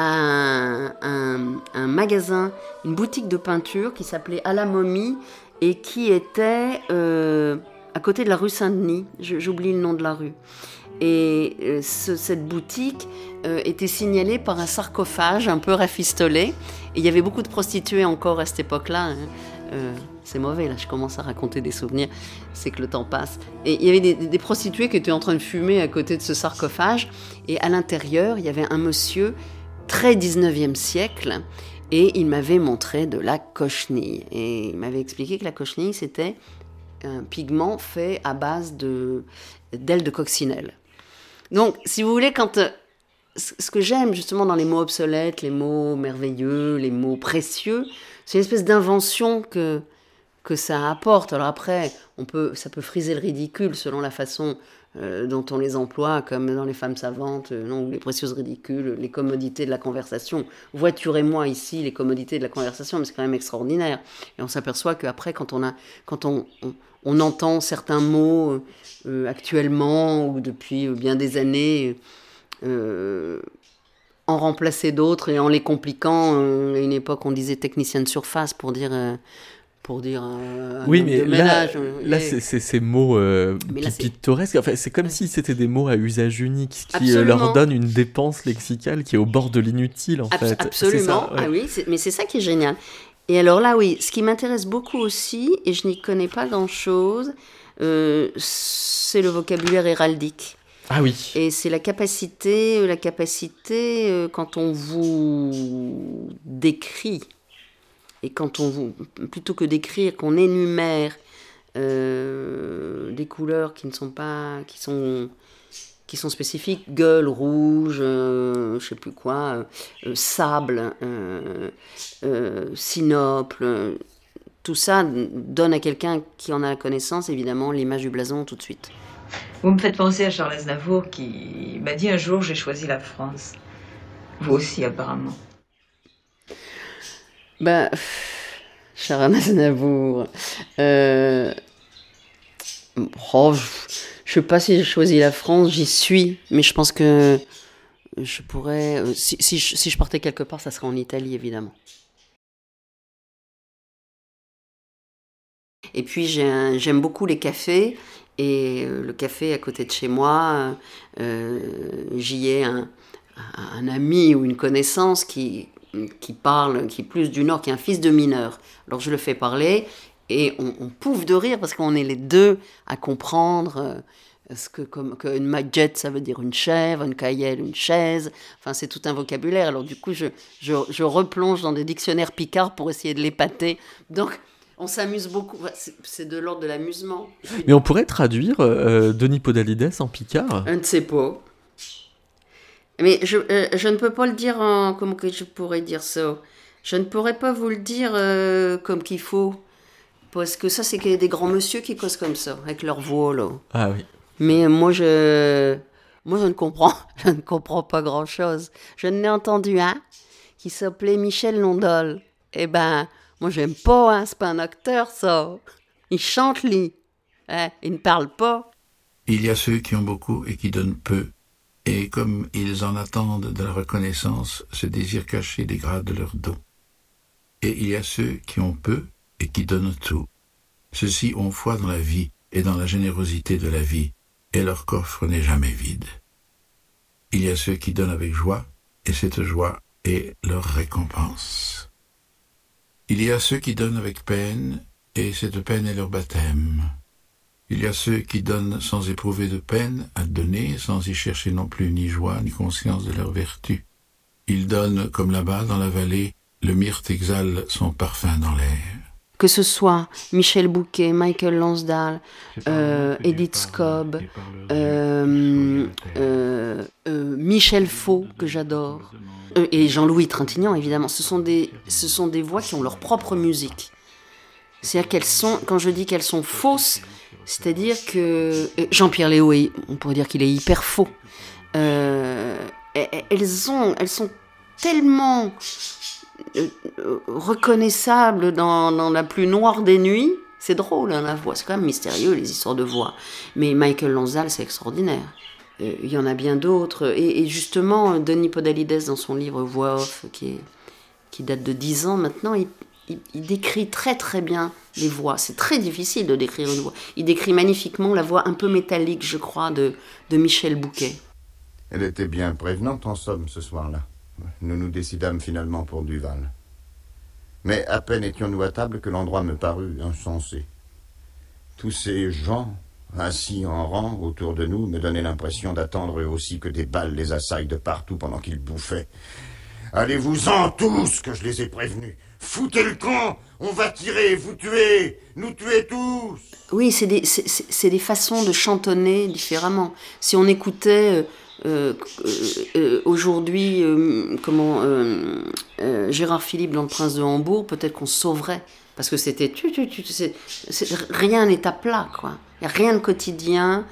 un, magasin, une boutique de peinture qui s'appelait À la momie et qui était euh, à côté de la rue Saint-Denis. J'oublie le nom de la rue. Et euh, ce- cette boutique euh, était signalée par un sarcophage un peu rafistolé. Et il y avait beaucoup de prostituées encore à cette époque-là. hein. C'est mauvais, là, je commence à raconter des souvenirs. C'est que le temps passe. Et il y avait des prostituées qui étaient en train de fumer à côté de ce sarcophage. Et à l'intérieur, il y avait un monsieur très 19e siècle. Et il m'avait montré de la cochenille. Et il m'avait expliqué que la cochenille, c'était un pigment fait à base de d'ailes de coccinelle. Donc, si vous voulez, quand ce ce que j'aime justement dans les mots obsolètes, les mots merveilleux, les mots précieux, c'est une espèce d'invention que, que ça apporte. Alors après, on peut, ça peut friser le ridicule selon la façon euh, dont on les emploie, comme dans les femmes savantes, euh, non, les précieuses ridicules, les commodités de la conversation. Voiturez-moi ici les commodités de la conversation, mais c'est quand même extraordinaire. Et on s'aperçoit qu'après, quand on a, quand on, on, entend certains mots euh, actuellement ou depuis bien des années. en remplacer d'autres et en les compliquant. à une époque, on disait technicien de surface pour dire, pour dire euh, un Oui, mais de là, ménage. euh, là et- c'est ces mots euh, là, pittoresques. Enfin, c'est comme si c'était des mots à usage unique, ce qui euh, leur donne une dépense lexicale qui est au bord de l'inutile, en fait. Absolument, ça, ouais. ah oui, mais c'est ça qui est génial. Et alors là, oui, ce qui m'intéresse beaucoup aussi, et je n'y connais pas grand-chose, euh, c'est le vocabulaire héraldique. Ah oui. Et c'est la capacité, la capacité euh, quand on vous décrit et quand on plutôt que d'écrire, qu'on énumère euh, des couleurs qui ne sont pas, qui sont, qui sont spécifiques, gueule rouge, euh, je sais plus quoi, euh, euh, sable, sinople. tout ça donne à quelqu'un qui en a la connaissance, évidemment, l'image du blason tout de suite. Vous me faites penser à Charles Aznavour qui m'a dit un jour j'ai choisi la France. Vous aussi apparemment. Bah, Sharon Aznavour. Euh... oh, je, sais pas si j'ai choisi la France, j'y suis, mais je pense que je pourrais. euh, Si, je, partais quelque part, ça serait en Italie, évidemment. Et puis j'aime beaucoup les cafés. Et euh, le café à côté de chez moi, euh, j'y ai un ami ou une connaissance qui, qui parle, qui est plus du Nord, qui est un fils de mineur. Alors je le fais parler et on, on pouffe de rire parce qu'on est les deux à comprendre euh, ce que comme que une ça veut dire une chèvre, une caillelle une chaise. Enfin c'est tout un vocabulaire. Alors du coup je, je, je replonge dans des dictionnaires picards pour essayer de l'épater. Donc on s'amuse beaucoup. C'est- de l'ordre de l'amusement. Mais on pourrait traduire euh, Denis Podalides en picard. Je ne sais pas. Mais je, euh, je ne peux pas le dire en... Comment que je pourrais dire ça? Je ne pourrais pas vous le dire euh, comme qu'il faut. Parce que ça, c'est qu'il y a des grands monsieur qui causent comme ça, avec leur voix, là. Ah oui. Mais moi, je... Moi, je ne comprends, je ne comprends pas grand-chose. Je n'ai entendu un qui s'appelait Michel Londol. Eh ben, moi, j'aime pas, hein. C'est pas un acteur, ça. Il chante, lui. Hein, il ne parle pas. Il y a ceux qui ont beaucoup et qui donnent peu, et comme ils en attendent de la reconnaissance, ce désir caché dégrade leur dos. Et il y a ceux qui ont peu et qui donnent tout. Ceux-ci ont foi dans la vie et dans la générosité de la vie, et leur coffre n'est jamais vide. Il y a ceux qui donnent avec joie, et cette joie est leur récompense. Il y a ceux qui donnent avec peine, et cette peine est leur baptême. Il y a ceux qui donnent sans éprouver de peine à donner, sans y chercher non plus ni joie ni conscience de leur vertu. Ils donnent comme là-bas dans la vallée, le myrte exhale son parfum dans l'air. que ce soit Michel Bouquet, Michael Lansdale, euh, Edith Scobb, euh, euh, euh, Michel Faux, que j'adore, euh, et Jean-Louis Trintignant, évidemment. Ce sont, des, ce sont des voix qui ont leur propre musique. C'est-à-dire qu'elles sont, quand je dis qu'elles sont fausses, c'est-à-dire que euh, Jean-Pierre Léo, est- on pourrait dire qu'il est hyper faux. Euh, elles, ont, elles sont tellement euh, reconnaissables dans, dans la plus noire des nuits. C'est drôle, hein, la voix. C'est quand même mystérieux, les histoires de voix. Mais Michael Lansdale, c'est extraordinaire. Il y en a bien d'autres. Et, justement, Denis Podalides, dans son livre Voix off, qui, qui date de 10 ans maintenant, il, il- il décrit très très bien les voix. C'est très difficile de décrire une voix. Il décrit magnifiquement la voix un peu métallique, je crois, de, de Michel Bouquet. Elle était bien prévenante en somme ce soir-là. Nous nous décidâmes finalement pour Duval. Mais à peine étions-nous à table que l'endroit me parut insensé. Tous ces gens, assis en rang autour de nous, me donnaient l'impression d'attendre eux aussi que des balles les assaillent de partout pendant qu'ils bouffaient. Allez-vous-en tous, que je les ai prévenus. Foutez le camp, on va tirer, vous tuer, nous tuer tous. Oui, c'est des, c'est- des façons de chantonner différemment. Si on écoutait euh, euh, euh, aujourd'hui, comment Gérard Philippe dans Le Prince de Hambourg, peut-être qu'on sauverait. Parce que c'était. tu- tu- tu- rien n'est à plat, quoi. Il n'y a rien de quotidien.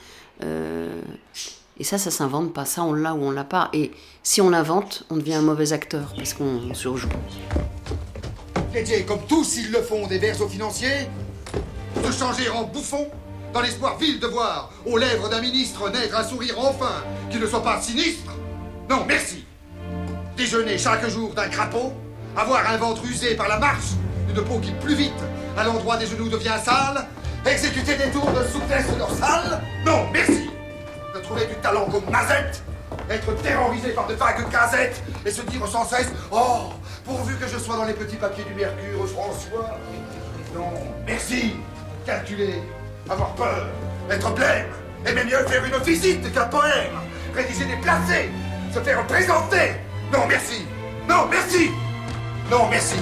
Et ça, ça s'invente pas. Ça, on l'a ou on l'a pas. Et si on l'invente, on devient un mauvais acteur parce qu'on on surjoue. Plédier, comme tous ils le font, des vers aux financiers Se changer en bouffon Dans l'espoir vil de voir aux lèvres d'un ministre naître un sourire enfin qui ne soit pas sinistre Non, merci Déjeuner chaque jour d'un crapaud Avoir un ventre usé par la marche Une peau qui plus vite à l'endroit des genoux devient sale Exécuter des tours de souplesse dorsale Non, merci trouver du talent comme Mazette être terrorisé par de vagues casettes et se dire sans cesse Oh, pourvu que je sois dans les petits papiers du Mercure, François. Non, merci. Calculer, avoir peur, être blême, aimer mieux faire une visite qu'un poème, rédiger des placés, se faire présenter. Non, merci. Non, merci. Non, merci.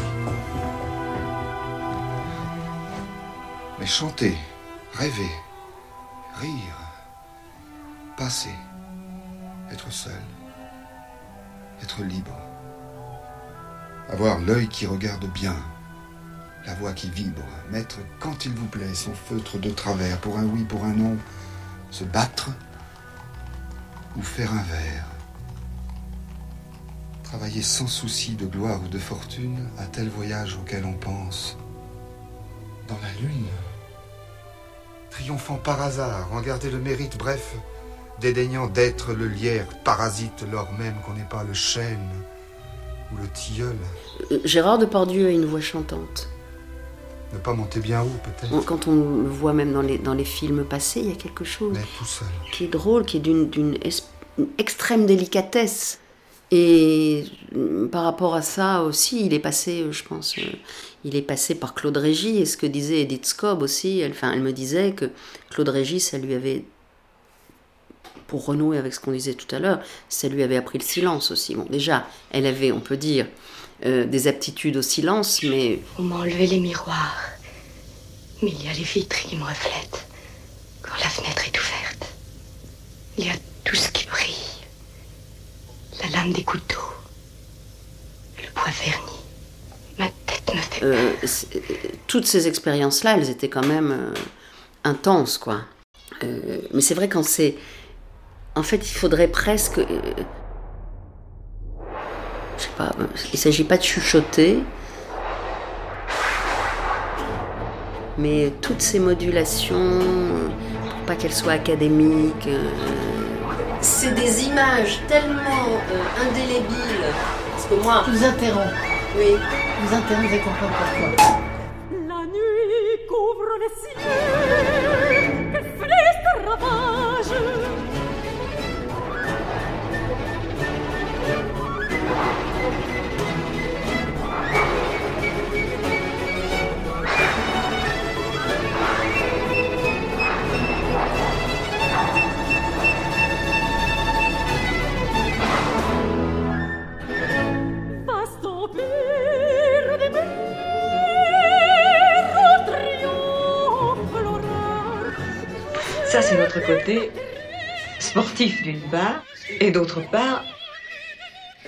Mais chanter, rêver, rire, passer être seul, être libre, avoir l'œil qui regarde bien, la voix qui vibre, mettre quand il vous plaît son feutre de travers pour un oui, pour un non, se battre ou faire un vers, travailler sans souci de gloire ou de fortune à tel voyage auquel on pense, dans la lune, triomphant par hasard, en garder le mérite, bref, dédaignant d'être le lierre parasite lors même qu'on n'est pas le chêne ou le tilleul. Euh, Gérard Depardieu a une voix chantante. Ne pas monter bien haut, peut-être. Quand on le voit même dans les, dans les films passés, il y a quelque chose tout seul. qui est drôle, qui est d'une extrême délicatesse. Et euh, par rapport à ça aussi, il est passé, euh, je pense, il est passé par Claude Régis. Et ce que disait Edith Scobb aussi, elle, enfin, elle me disait que Claude Régis, ça lui avait, pour renouer avec ce qu'on disait tout à l'heure, ça lui avait appris le silence aussi. Bon, déjà, elle avait, on peut dire, euh, des aptitudes au silence, mais On m'a enlevé les miroirs. Mais il y a les vitres qui me reflètent. Quand la fenêtre est ouverte, il y a tout ce qui brille. La lame des couteaux. Le bois verni. Ma tête me fait c'est- euh, toutes ces expériences-là, elles étaient quand même euh, intenses, quoi. Euh, mais c'est vrai quand c'est, en fait, il faudrait presque, euh, je sais pas, il s'agit pas de chuchoter, mais toutes ces modulations, euh, pour pas qu'elles soient académiques. euh, c'est des images tellement euh, indélébiles. Parce que moi. Je vous interromps. Oui. Je vous interromps, vous allez comprendre pourquoi. La nuit couvre les cieux, c'est notre côté sportif d'une part, et d'autre part,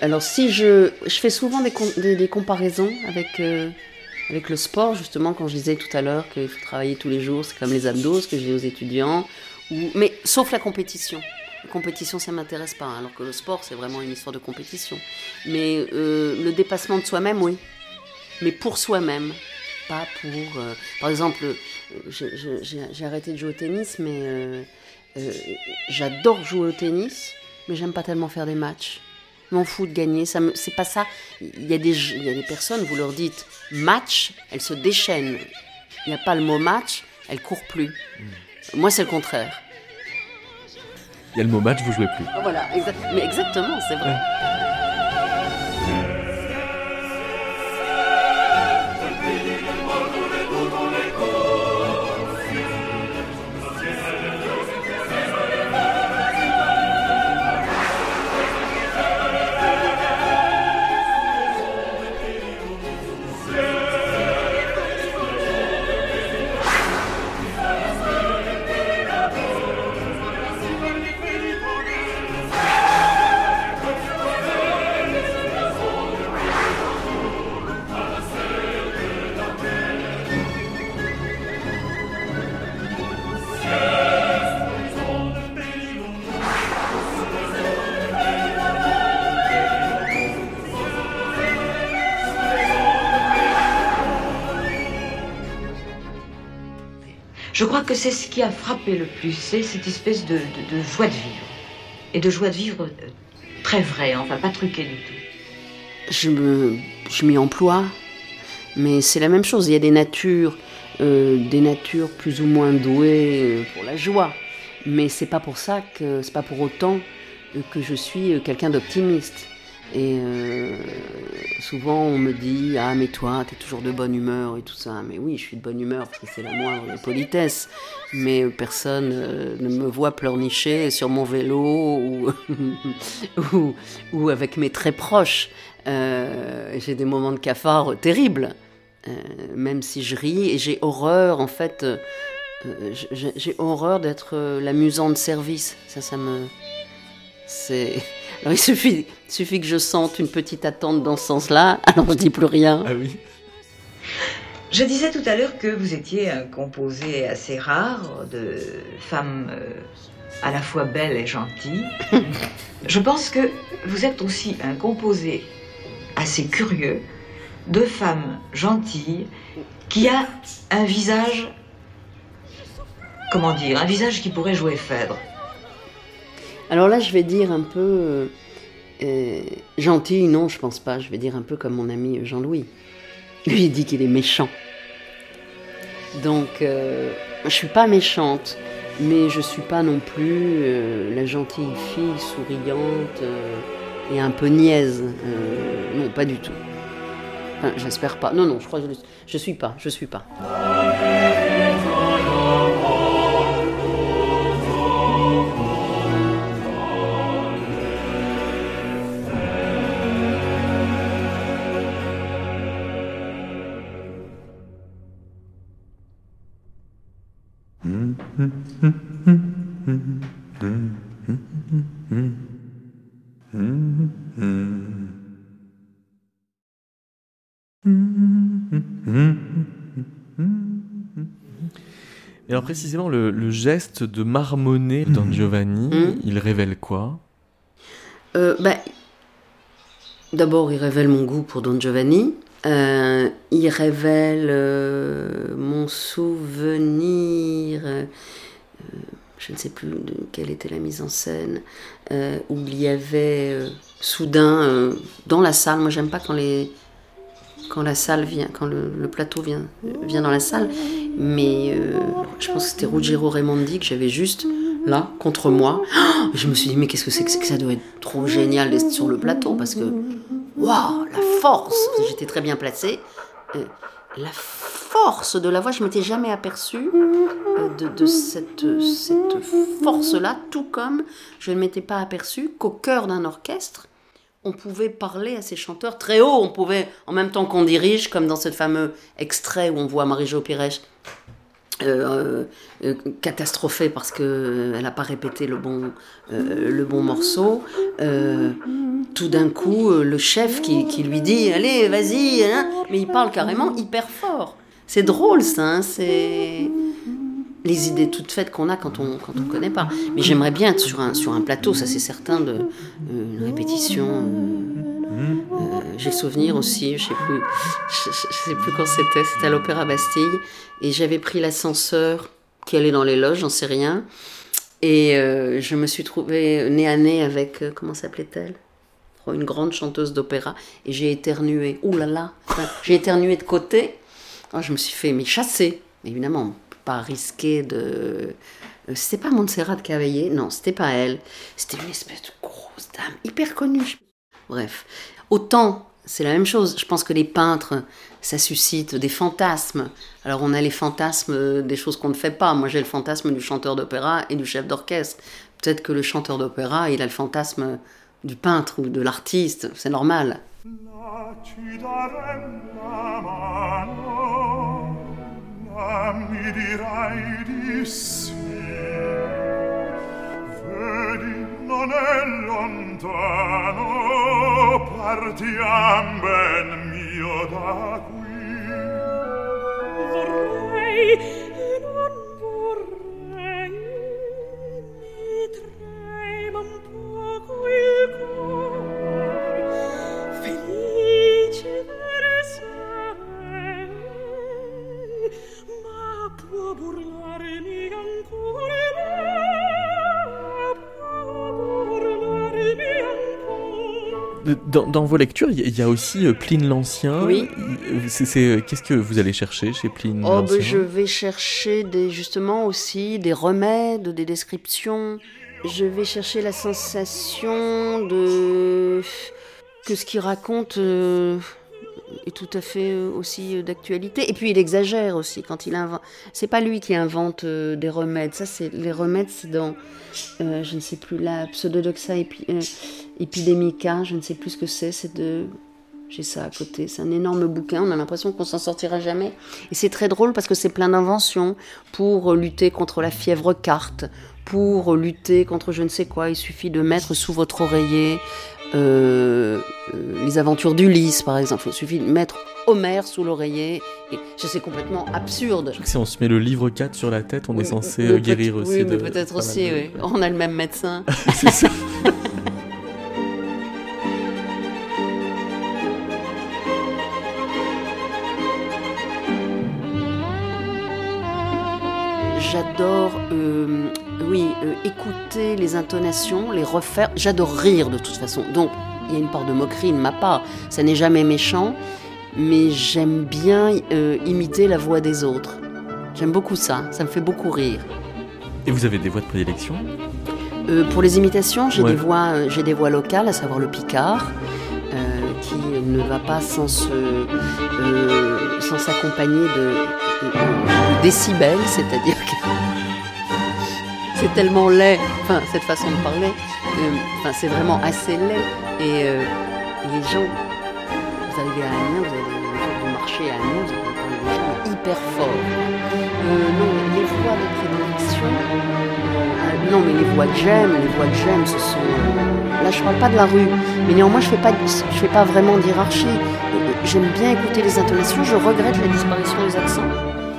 Alors si je, je fais souvent des, des, comparaisons avec, euh, avec le sport, justement, quand je disais tout à l'heure qu'il faut travailler tous les jours, c'est comme les abdos, ce que je dis aux étudiants, ou, mais sauf la compétition. La compétition, ça m'intéresse pas, alors que le sport, c'est vraiment une histoire de compétition. Mais euh, le dépassement de soi-même, oui. Mais pour soi-même, pas pour... euh, par exemple, j'ai- arrêté de jouer au tennis, mais euh, euh, j'adore jouer au tennis, mais j'aime pas tellement faire des matchs. Je m'en fous de gagner, ça c'est pas ça. Il y, a des, il y a des personnes, vous leur dites match, elles se déchaînent. Il n'y a pas le mot match, elles courent plus. Moi, c'est le contraire. Il y a le mot match, vous jouez plus. Voilà, exact- mais exactement, c'est vrai. Je crois que c'est ce qui a frappé le plus, c'est cette espèce de, de- de joie de vivre. Et de joie de vivre euh, très vraie, enfin pas truquée du tout. je me, je m'y emploie, mais c'est la même chose. Il y a des natures, euh, des natures plus ou moins douées euh, pour la joie, mais c'est pas pour ça que c'est pas pour autant que je suis quelqu'un d'optimiste. Et euh, souvent on me dit ah mais toi t'es toujours de bonne humeur et tout ça. Mais oui je suis de bonne humeur parce que c'est la moindre des. Mais personne euh, ne me voit pleurnicher sur mon vélo ou ou, ou avec mes très proches. Euh, j'ai des moments de cafard terribles, euh, même si je ris et j'ai horreur en fait. euh, j'ai horreur d'être l'amusant de service. Ça, ça me. C'est. Alors il suffit, suffit que je sente une petite attente dans ce sens-là, alors je dis plus rien. Ah oui. Je disais tout à l'heure que vous étiez un composé assez rare de femmes euh, à la fois belles et gentilles. Je pense que vous êtes aussi un composé assez curieux de femmes gentilles qui a un visage, comment dire, un visage qui pourrait jouer Phèdre. Alors là, je vais dire un peu. euh, euh, gentil, non, je pense pas. Je vais dire un peu comme mon ami Jean-Louis. Lui, il dit qu'il est méchant. Donc, euh, je suis pas méchante, mais je suis pas non plus euh, la gentille fille souriante euh, et un peu niaise. Non, pas du tout. Enfin, j'espère pas. Non, non, je crois que je, je suis pas. Je suis pas. Alors précisément, le, le geste de marmonner dans Giovanni, Mhm. il révèle quoi? Euh, bah, D'abord, il révèle mon goût pour Don Giovanni. Euh, il révèle euh, mon souvenir, euh, euh, je ne sais plus de quelle était la mise en scène, euh, où il y avait euh, soudain euh, dans la salle, moi j'aime pas quand les quand la salle vient, quand le, plateau vient, vient dans la salle, mais euh, je pense que c'était Ruggiero Raimondi que j'avais juste là, contre moi. Oh, je me suis dit, mais qu'est-ce que c'est que ça doit être trop génial d'être sur le plateau parce que, waouh, la force J'étais très bien placée. Euh, la force de la voix, je m'étais jamais aperçue euh, de, de cette, cette force-là, tout comme je ne m'étais pas aperçue qu'au cœur d'un orchestre, on pouvait parler à ces chanteurs très haut, on pouvait, en même temps qu'on dirige, comme dans ce fameux extrait où on voit Marie-Jo Pires euh, euh, catastrophée parce qu'elle n'a pas répété le bon, euh, le bon morceau. Euh, tout d'un coup, euh, le chef qui, qui lui dit Allez, vas-y, hein mais il parle carrément hyper fort. C'est drôle ça, hein, c'est les idées toutes faites qu'on a quand on quand on connaît pas. Mais j'aimerais bien être sur un sur un plateau, ça c'est certain de euh, une répétition. euh, euh, J'ai le souvenir aussi, je sais je, sais plus quand c'était, c'était à l'Opéra Bastille, et j'avais pris l'ascenseur qui allait dans les loges, j'en sais rien, et je me suis trouvée nez à nez avec comment s'appelait-elle? Une grande chanteuse d'opéra, et j'ai éternué. Ouh là là, j'ai éternué de côté. Oh, je me suis fait mais chasser. Évidemment, pas risquer de. Euh, C'était pas Montserrat Cavaillé, non, c'était pas elle. C'était une espèce de grosse dame hyper connue. Bref, autant c'est la même chose. Je pense que les peintres, ça suscite des fantasmes. Alors on a les fantasmes euh, des choses qu'on ne fait pas. Moi j'ai le fantasme du chanteur d'opéra et du chef d'orchestre. Peut-être que le chanteur d'opéra, il a le fantasme du peintre ou de l'artiste. C'est normal. a mi dirai di sì. Vedi non è lontano partiam ben mio da qui. Vorrei Dans, dans vos lectures, il y- a aussi euh, Pline l'Ancien. Oui. Euh, Qu'est-ce que vous allez chercher chez Pline Oh, l'Ancien? ben, je vais chercher des, justement aussi des remèdes, des descriptions. Je vais chercher la sensation de que ce qu'il raconte euh, est tout à fait euh, aussi euh, d'actualité. Et puis il exagère aussi quand il invente. C'est pas lui qui invente euh, des remèdes. Ça, c'est les remèdes, c'est dans je ne sais plus la Pseudodoxa epi- euh. Je ne sais plus ce que c'est. C'est de j'ai ça à côté. C'est un énorme bouquin. On a l'impression qu'on s'en sortira jamais. Et c'est très drôle parce que c'est plein d'inventions pour lutter contre la fièvre carte, pour lutter contre je ne sais quoi. Il suffit de mettre sous votre oreiller euh, euh, les aventures d'Ulysse, par exemple. Il suffit de mettre Homère sous l'oreiller. Et je sais complètement absurde. Si on se met le livre 4 sur la tête, on est censé euh, guérir aussi. Oui, mais de peut-être aussi, de- oui. On a le même médecin. C'est ça. J'adore, oui, euh, écouter les intonations, les refaire. J'adore rire de toute façon. Donc, il y a une part de moquerie de ma part. Ça n'est jamais méchant, mais j'aime bien euh, imiter la voix des autres. J'aime beaucoup ça. Ça me fait beaucoup rire. Et vous avez des voix de prédilection? Euh, pour les imitations, j'ai Ouais. des voix, j'ai des voix locales, à savoir le picard, qui ne va pas sans s'accompagner de, de- de décibels, c'est-à-dire c'est tellement laid, enfin cette façon de parler, euh, enfin c'est vraiment assez laid. Et, euh, les gens, vous arrivez à Amiens, vous allez vous marchez à Amiens, vous allez parler des gens hyper forts. Euh, non, les voix de prédilection. euh, non, mais les voix que j'aime, les voix que j'aime, ce sont. là, je parle pas de la rue, mais néanmoins, je fais pas, de- je fais pas vraiment d'hierarchie. J'aime bien écouter les intonations. Je regrette la disparition des accents,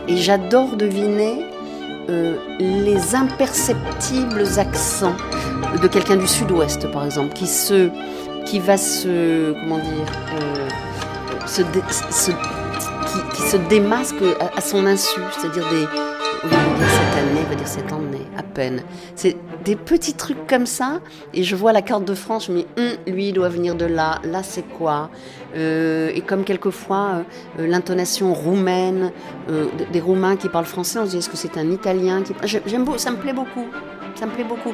et j'adore deviner euh, les imperceptibles accents de quelqu'un du Sud-Ouest, par exemple, qui se, qui va se, comment dire, euh, qui, se démasque à son insu, c'est-à-dire des, dire cette année, à peine. C'est des petits trucs comme ça, et je vois la carte de France, je me dis, Hum, lui, il doit venir de là, là, c'est quoi? Euh, Et comme quelquefois, euh, euh, l'intonation roumaine, des- Roumains qui parlent français, on se dit, est-ce que c'est un Italien qui... J'ai- J'aime beau, ça me plaît beaucoup, ça me plaît beaucoup.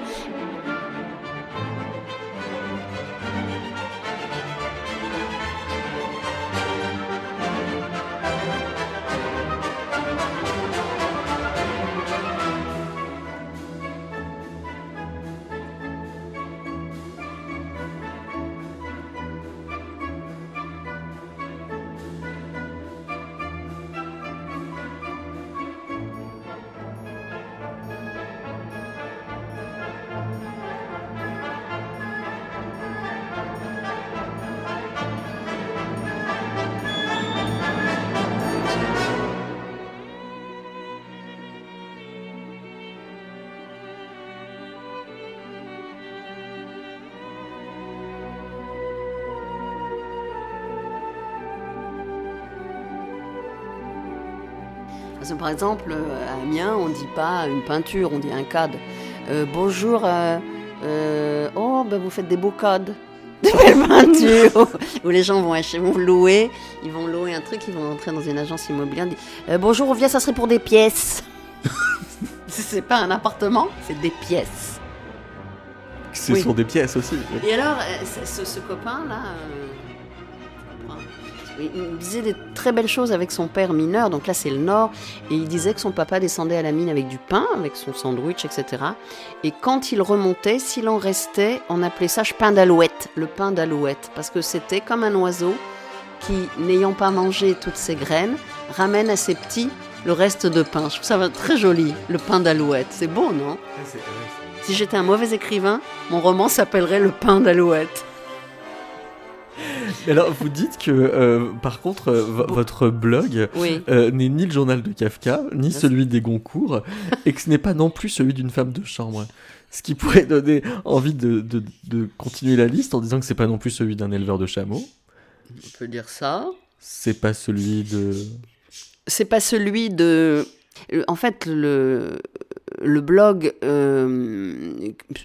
Par exemple, euh, à Amiens, on ne dit pas une peinture, on dit un cadre. Euh, bonjour, euh, euh, oh, ben vous faites des beaux codes. Des belles peintures. Où les gens vont, acheter, vont louer, ils vont louer un truc, ils vont entrer dans une agence immobilière. Euh, bonjour, on vient, ça serait pour des pièces. c'est pas un appartement, c'est des pièces. Ce Oui. sont des pièces aussi. Et alors, ce, copain, il disait des très belles choses avec son père mineur, donc là c'est le Nord, et il disait que son papa descendait à la mine avec du pain, avec son sandwich, etc. Et quand il remontait, s'il en restait, on appelait ça pain d'alouette, le pain d'alouette, parce que c'était comme un oiseau qui, n'ayant pas mangé toutes ses graines, ramène à ses petits le reste de pain. Je trouve ça très joli, le pain d'alouette. C'est beau, non? Si j'étais un mauvais écrivain, mon roman s'appellerait Le pain d'alouette. Alors, vous dites que, euh, par contre, euh, vo- votre blog Oui. euh, n'est ni le journal de Kafka, ni celui des Goncourt, et que ce n'est pas non plus celui d'une femme de chambre. Ce qui pourrait donner envie de, de- de continuer la liste en disant que c'est pas non plus celui d'un éleveur de chameaux, On peut dire ça. c'est pas celui de... C'est pas celui de. En fait, le, le blog, euh,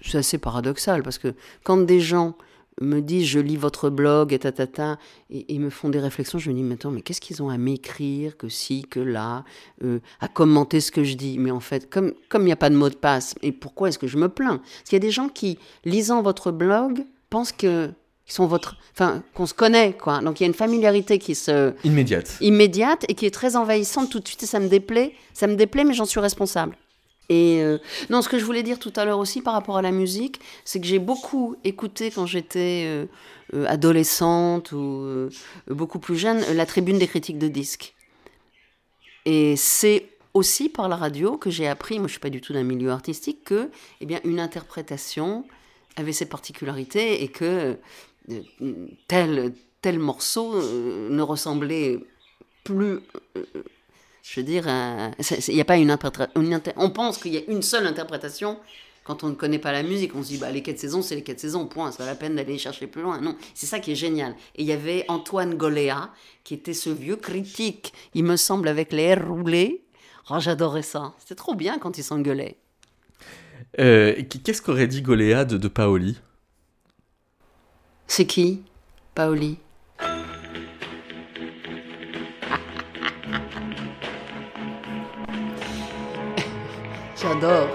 c'est assez paradoxal parce que quand des gens me disent je lis votre blog et tatata et, et me font des réflexions, je me dis mais attends mais qu'est-ce qu'ils ont à m'écrire que si que là euh, à commenter ce que je dis? Mais en fait comme comme il n'y a pas de mot de passe et pourquoi est-ce que je me plains? Parce qu'il y a des gens qui lisant votre blog pensent que sont votre enfin qu'on se connaît quoi. Donc il y a une familiarité qui se Immédiate. immédiate et qui est très envahissante tout de suite et ça me déplaît, ça me déplaît mais j'en suis responsable. Et euh, non, ce que je voulais dire tout à l'heure aussi par rapport à la musique, c'est que j'ai beaucoup écouté quand j'étais euh, euh, adolescente ou beaucoup plus jeune la tribune des critiques de disques. Et c'est aussi par la radio que j'ai appris, moi je suis pas du tout d'un milieu artistique, que eh bien une interprétation avait ses particularités et que tel tel morceau ne ressemblait plus je veux dire, euh, il n'y a pas une interprétation. On pense qu'il y a une seule interprétation quand on ne connaît pas la musique. On se dit, bah, les quatre saisons, c'est les quatre saisons, point. C'est pas la peine d'aller chercher plus loin. Non, c'est ça qui est génial. Et il y avait Antoine Goléa, qui était ce vieux critique, il me semble, avec les airs roulés. Oh, j'adorais ça. C'était trop bien quand il s'engueulait. Euh, Qu'est-ce qu'aurait dit Goléa de, de Paoli? C'est qui? Paoli? J'adore.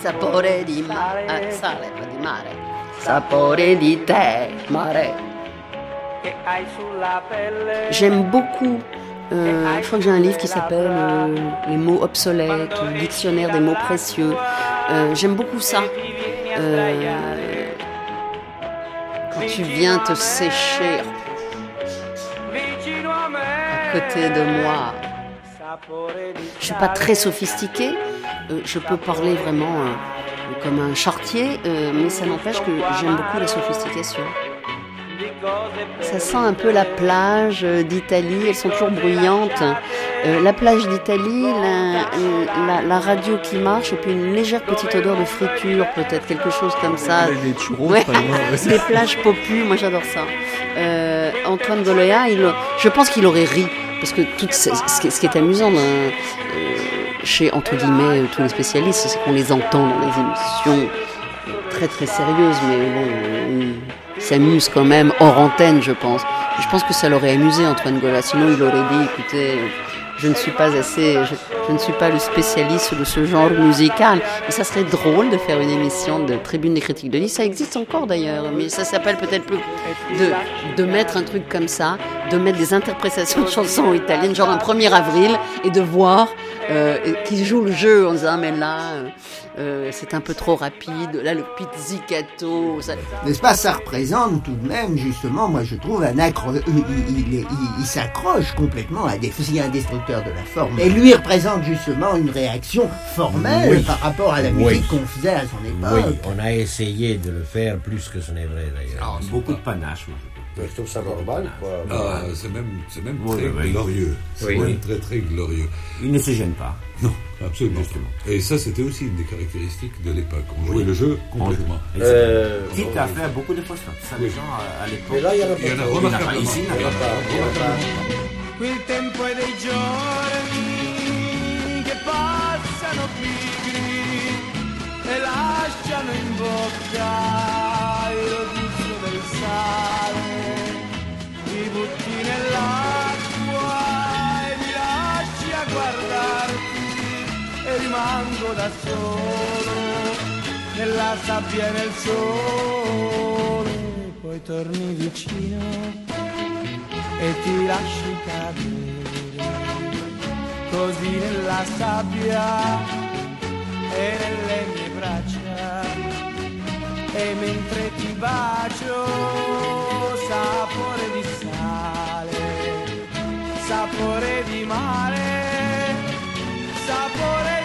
Sapore di mare, ah, sale, di mare. Sapore di te, mare. J'aime beaucoup. euh, je crois que j'ai un livre qui s'appelle euh, Les mots obsolètes ou Dictionnaire des mots précieux. Euh, J'aime beaucoup ça. Euh, quand tu viens te sécher à côté de moi. Je suis pas très sophistiquée. euh, je peux parler vraiment euh, comme un chartier, euh, mais ça n'empêche que j'aime beaucoup la sophistication. Ça sent un peu la plage d'Italie, elles sont toujours bruyantes. La plage d'Italie, la, la- la radio qui marche, et puis une légère petite odeur de friture, peut-être quelque chose comme ça. Les churros, Ouais. plages popu, moi j'adore ça. Antoine il, je pense qu'il aurait ri, parce que tout ce, qui, est amusant euh, chez, entre guillemets, euh, tous les spécialistes, c'est qu'on les entend dans les émissions très très sérieuses, mais bon, ils s'amusent quand même hors antenne, je pense. Je pense que ça l'aurait amusé Antoine Gola, sinon il aurait dit, écoutez, je ne suis pas assez, je, ne suis pas le spécialiste de ce genre musical. Mais ça serait drôle de faire une émission de tribune des critiques de livres. Ça existe encore d'ailleurs, mais ça s'appelle peut-être plus de, de mettre un truc comme ça, de mettre des interprétations de chansons italiennes, genre un 1er avril, et de voir euh, qui joue le jeu en disant, ah, mais là, euh, euh, c'est un peu trop rapide, là, le pizzicato, ça... N'est-ce pas, ça représente tout de même, justement, moi je trouve un accro... Il, il- il- il s'accroche complètement à des... C'est un destructeur de la forme. Et lui représente justement une réaction formelle Oui. par rapport à la Oui. musique qu'on faisait à son époque. Oui, on a essayé de le faire plus que ce n'est vrai d'ailleurs. Beaucoup de panache, moi. Je trouve ça normal. Quoi. Ah, c'est même, c'est même Oui, très oui. glorieux. C'est Oui. même très très glorieux. Il ne se gêne pas. Non, absolument. Et ça, c'était aussi une des caractéristiques de l'époque. On jouait le jeu complètement. Euh, Quitte à faire beaucoup de fausses notes. Ça, les gens à, à l'époque. Mais là, il y en a pas Il y en a trop. remarquablement. Ici, il n'y en a pas. Il y en a pas. Quel tempo è dei giorni che passano pigri e lasciano in bocca il gusto del sale. Ti butti nell'acqua e mi lasci a guardarti e rimango da solo nella sabbia e nel sole. Poi torni vicino e ti lasci cadere così nella sabbia e nelle mie braccia e mentre ti bacio sapore di sapore di mare sapore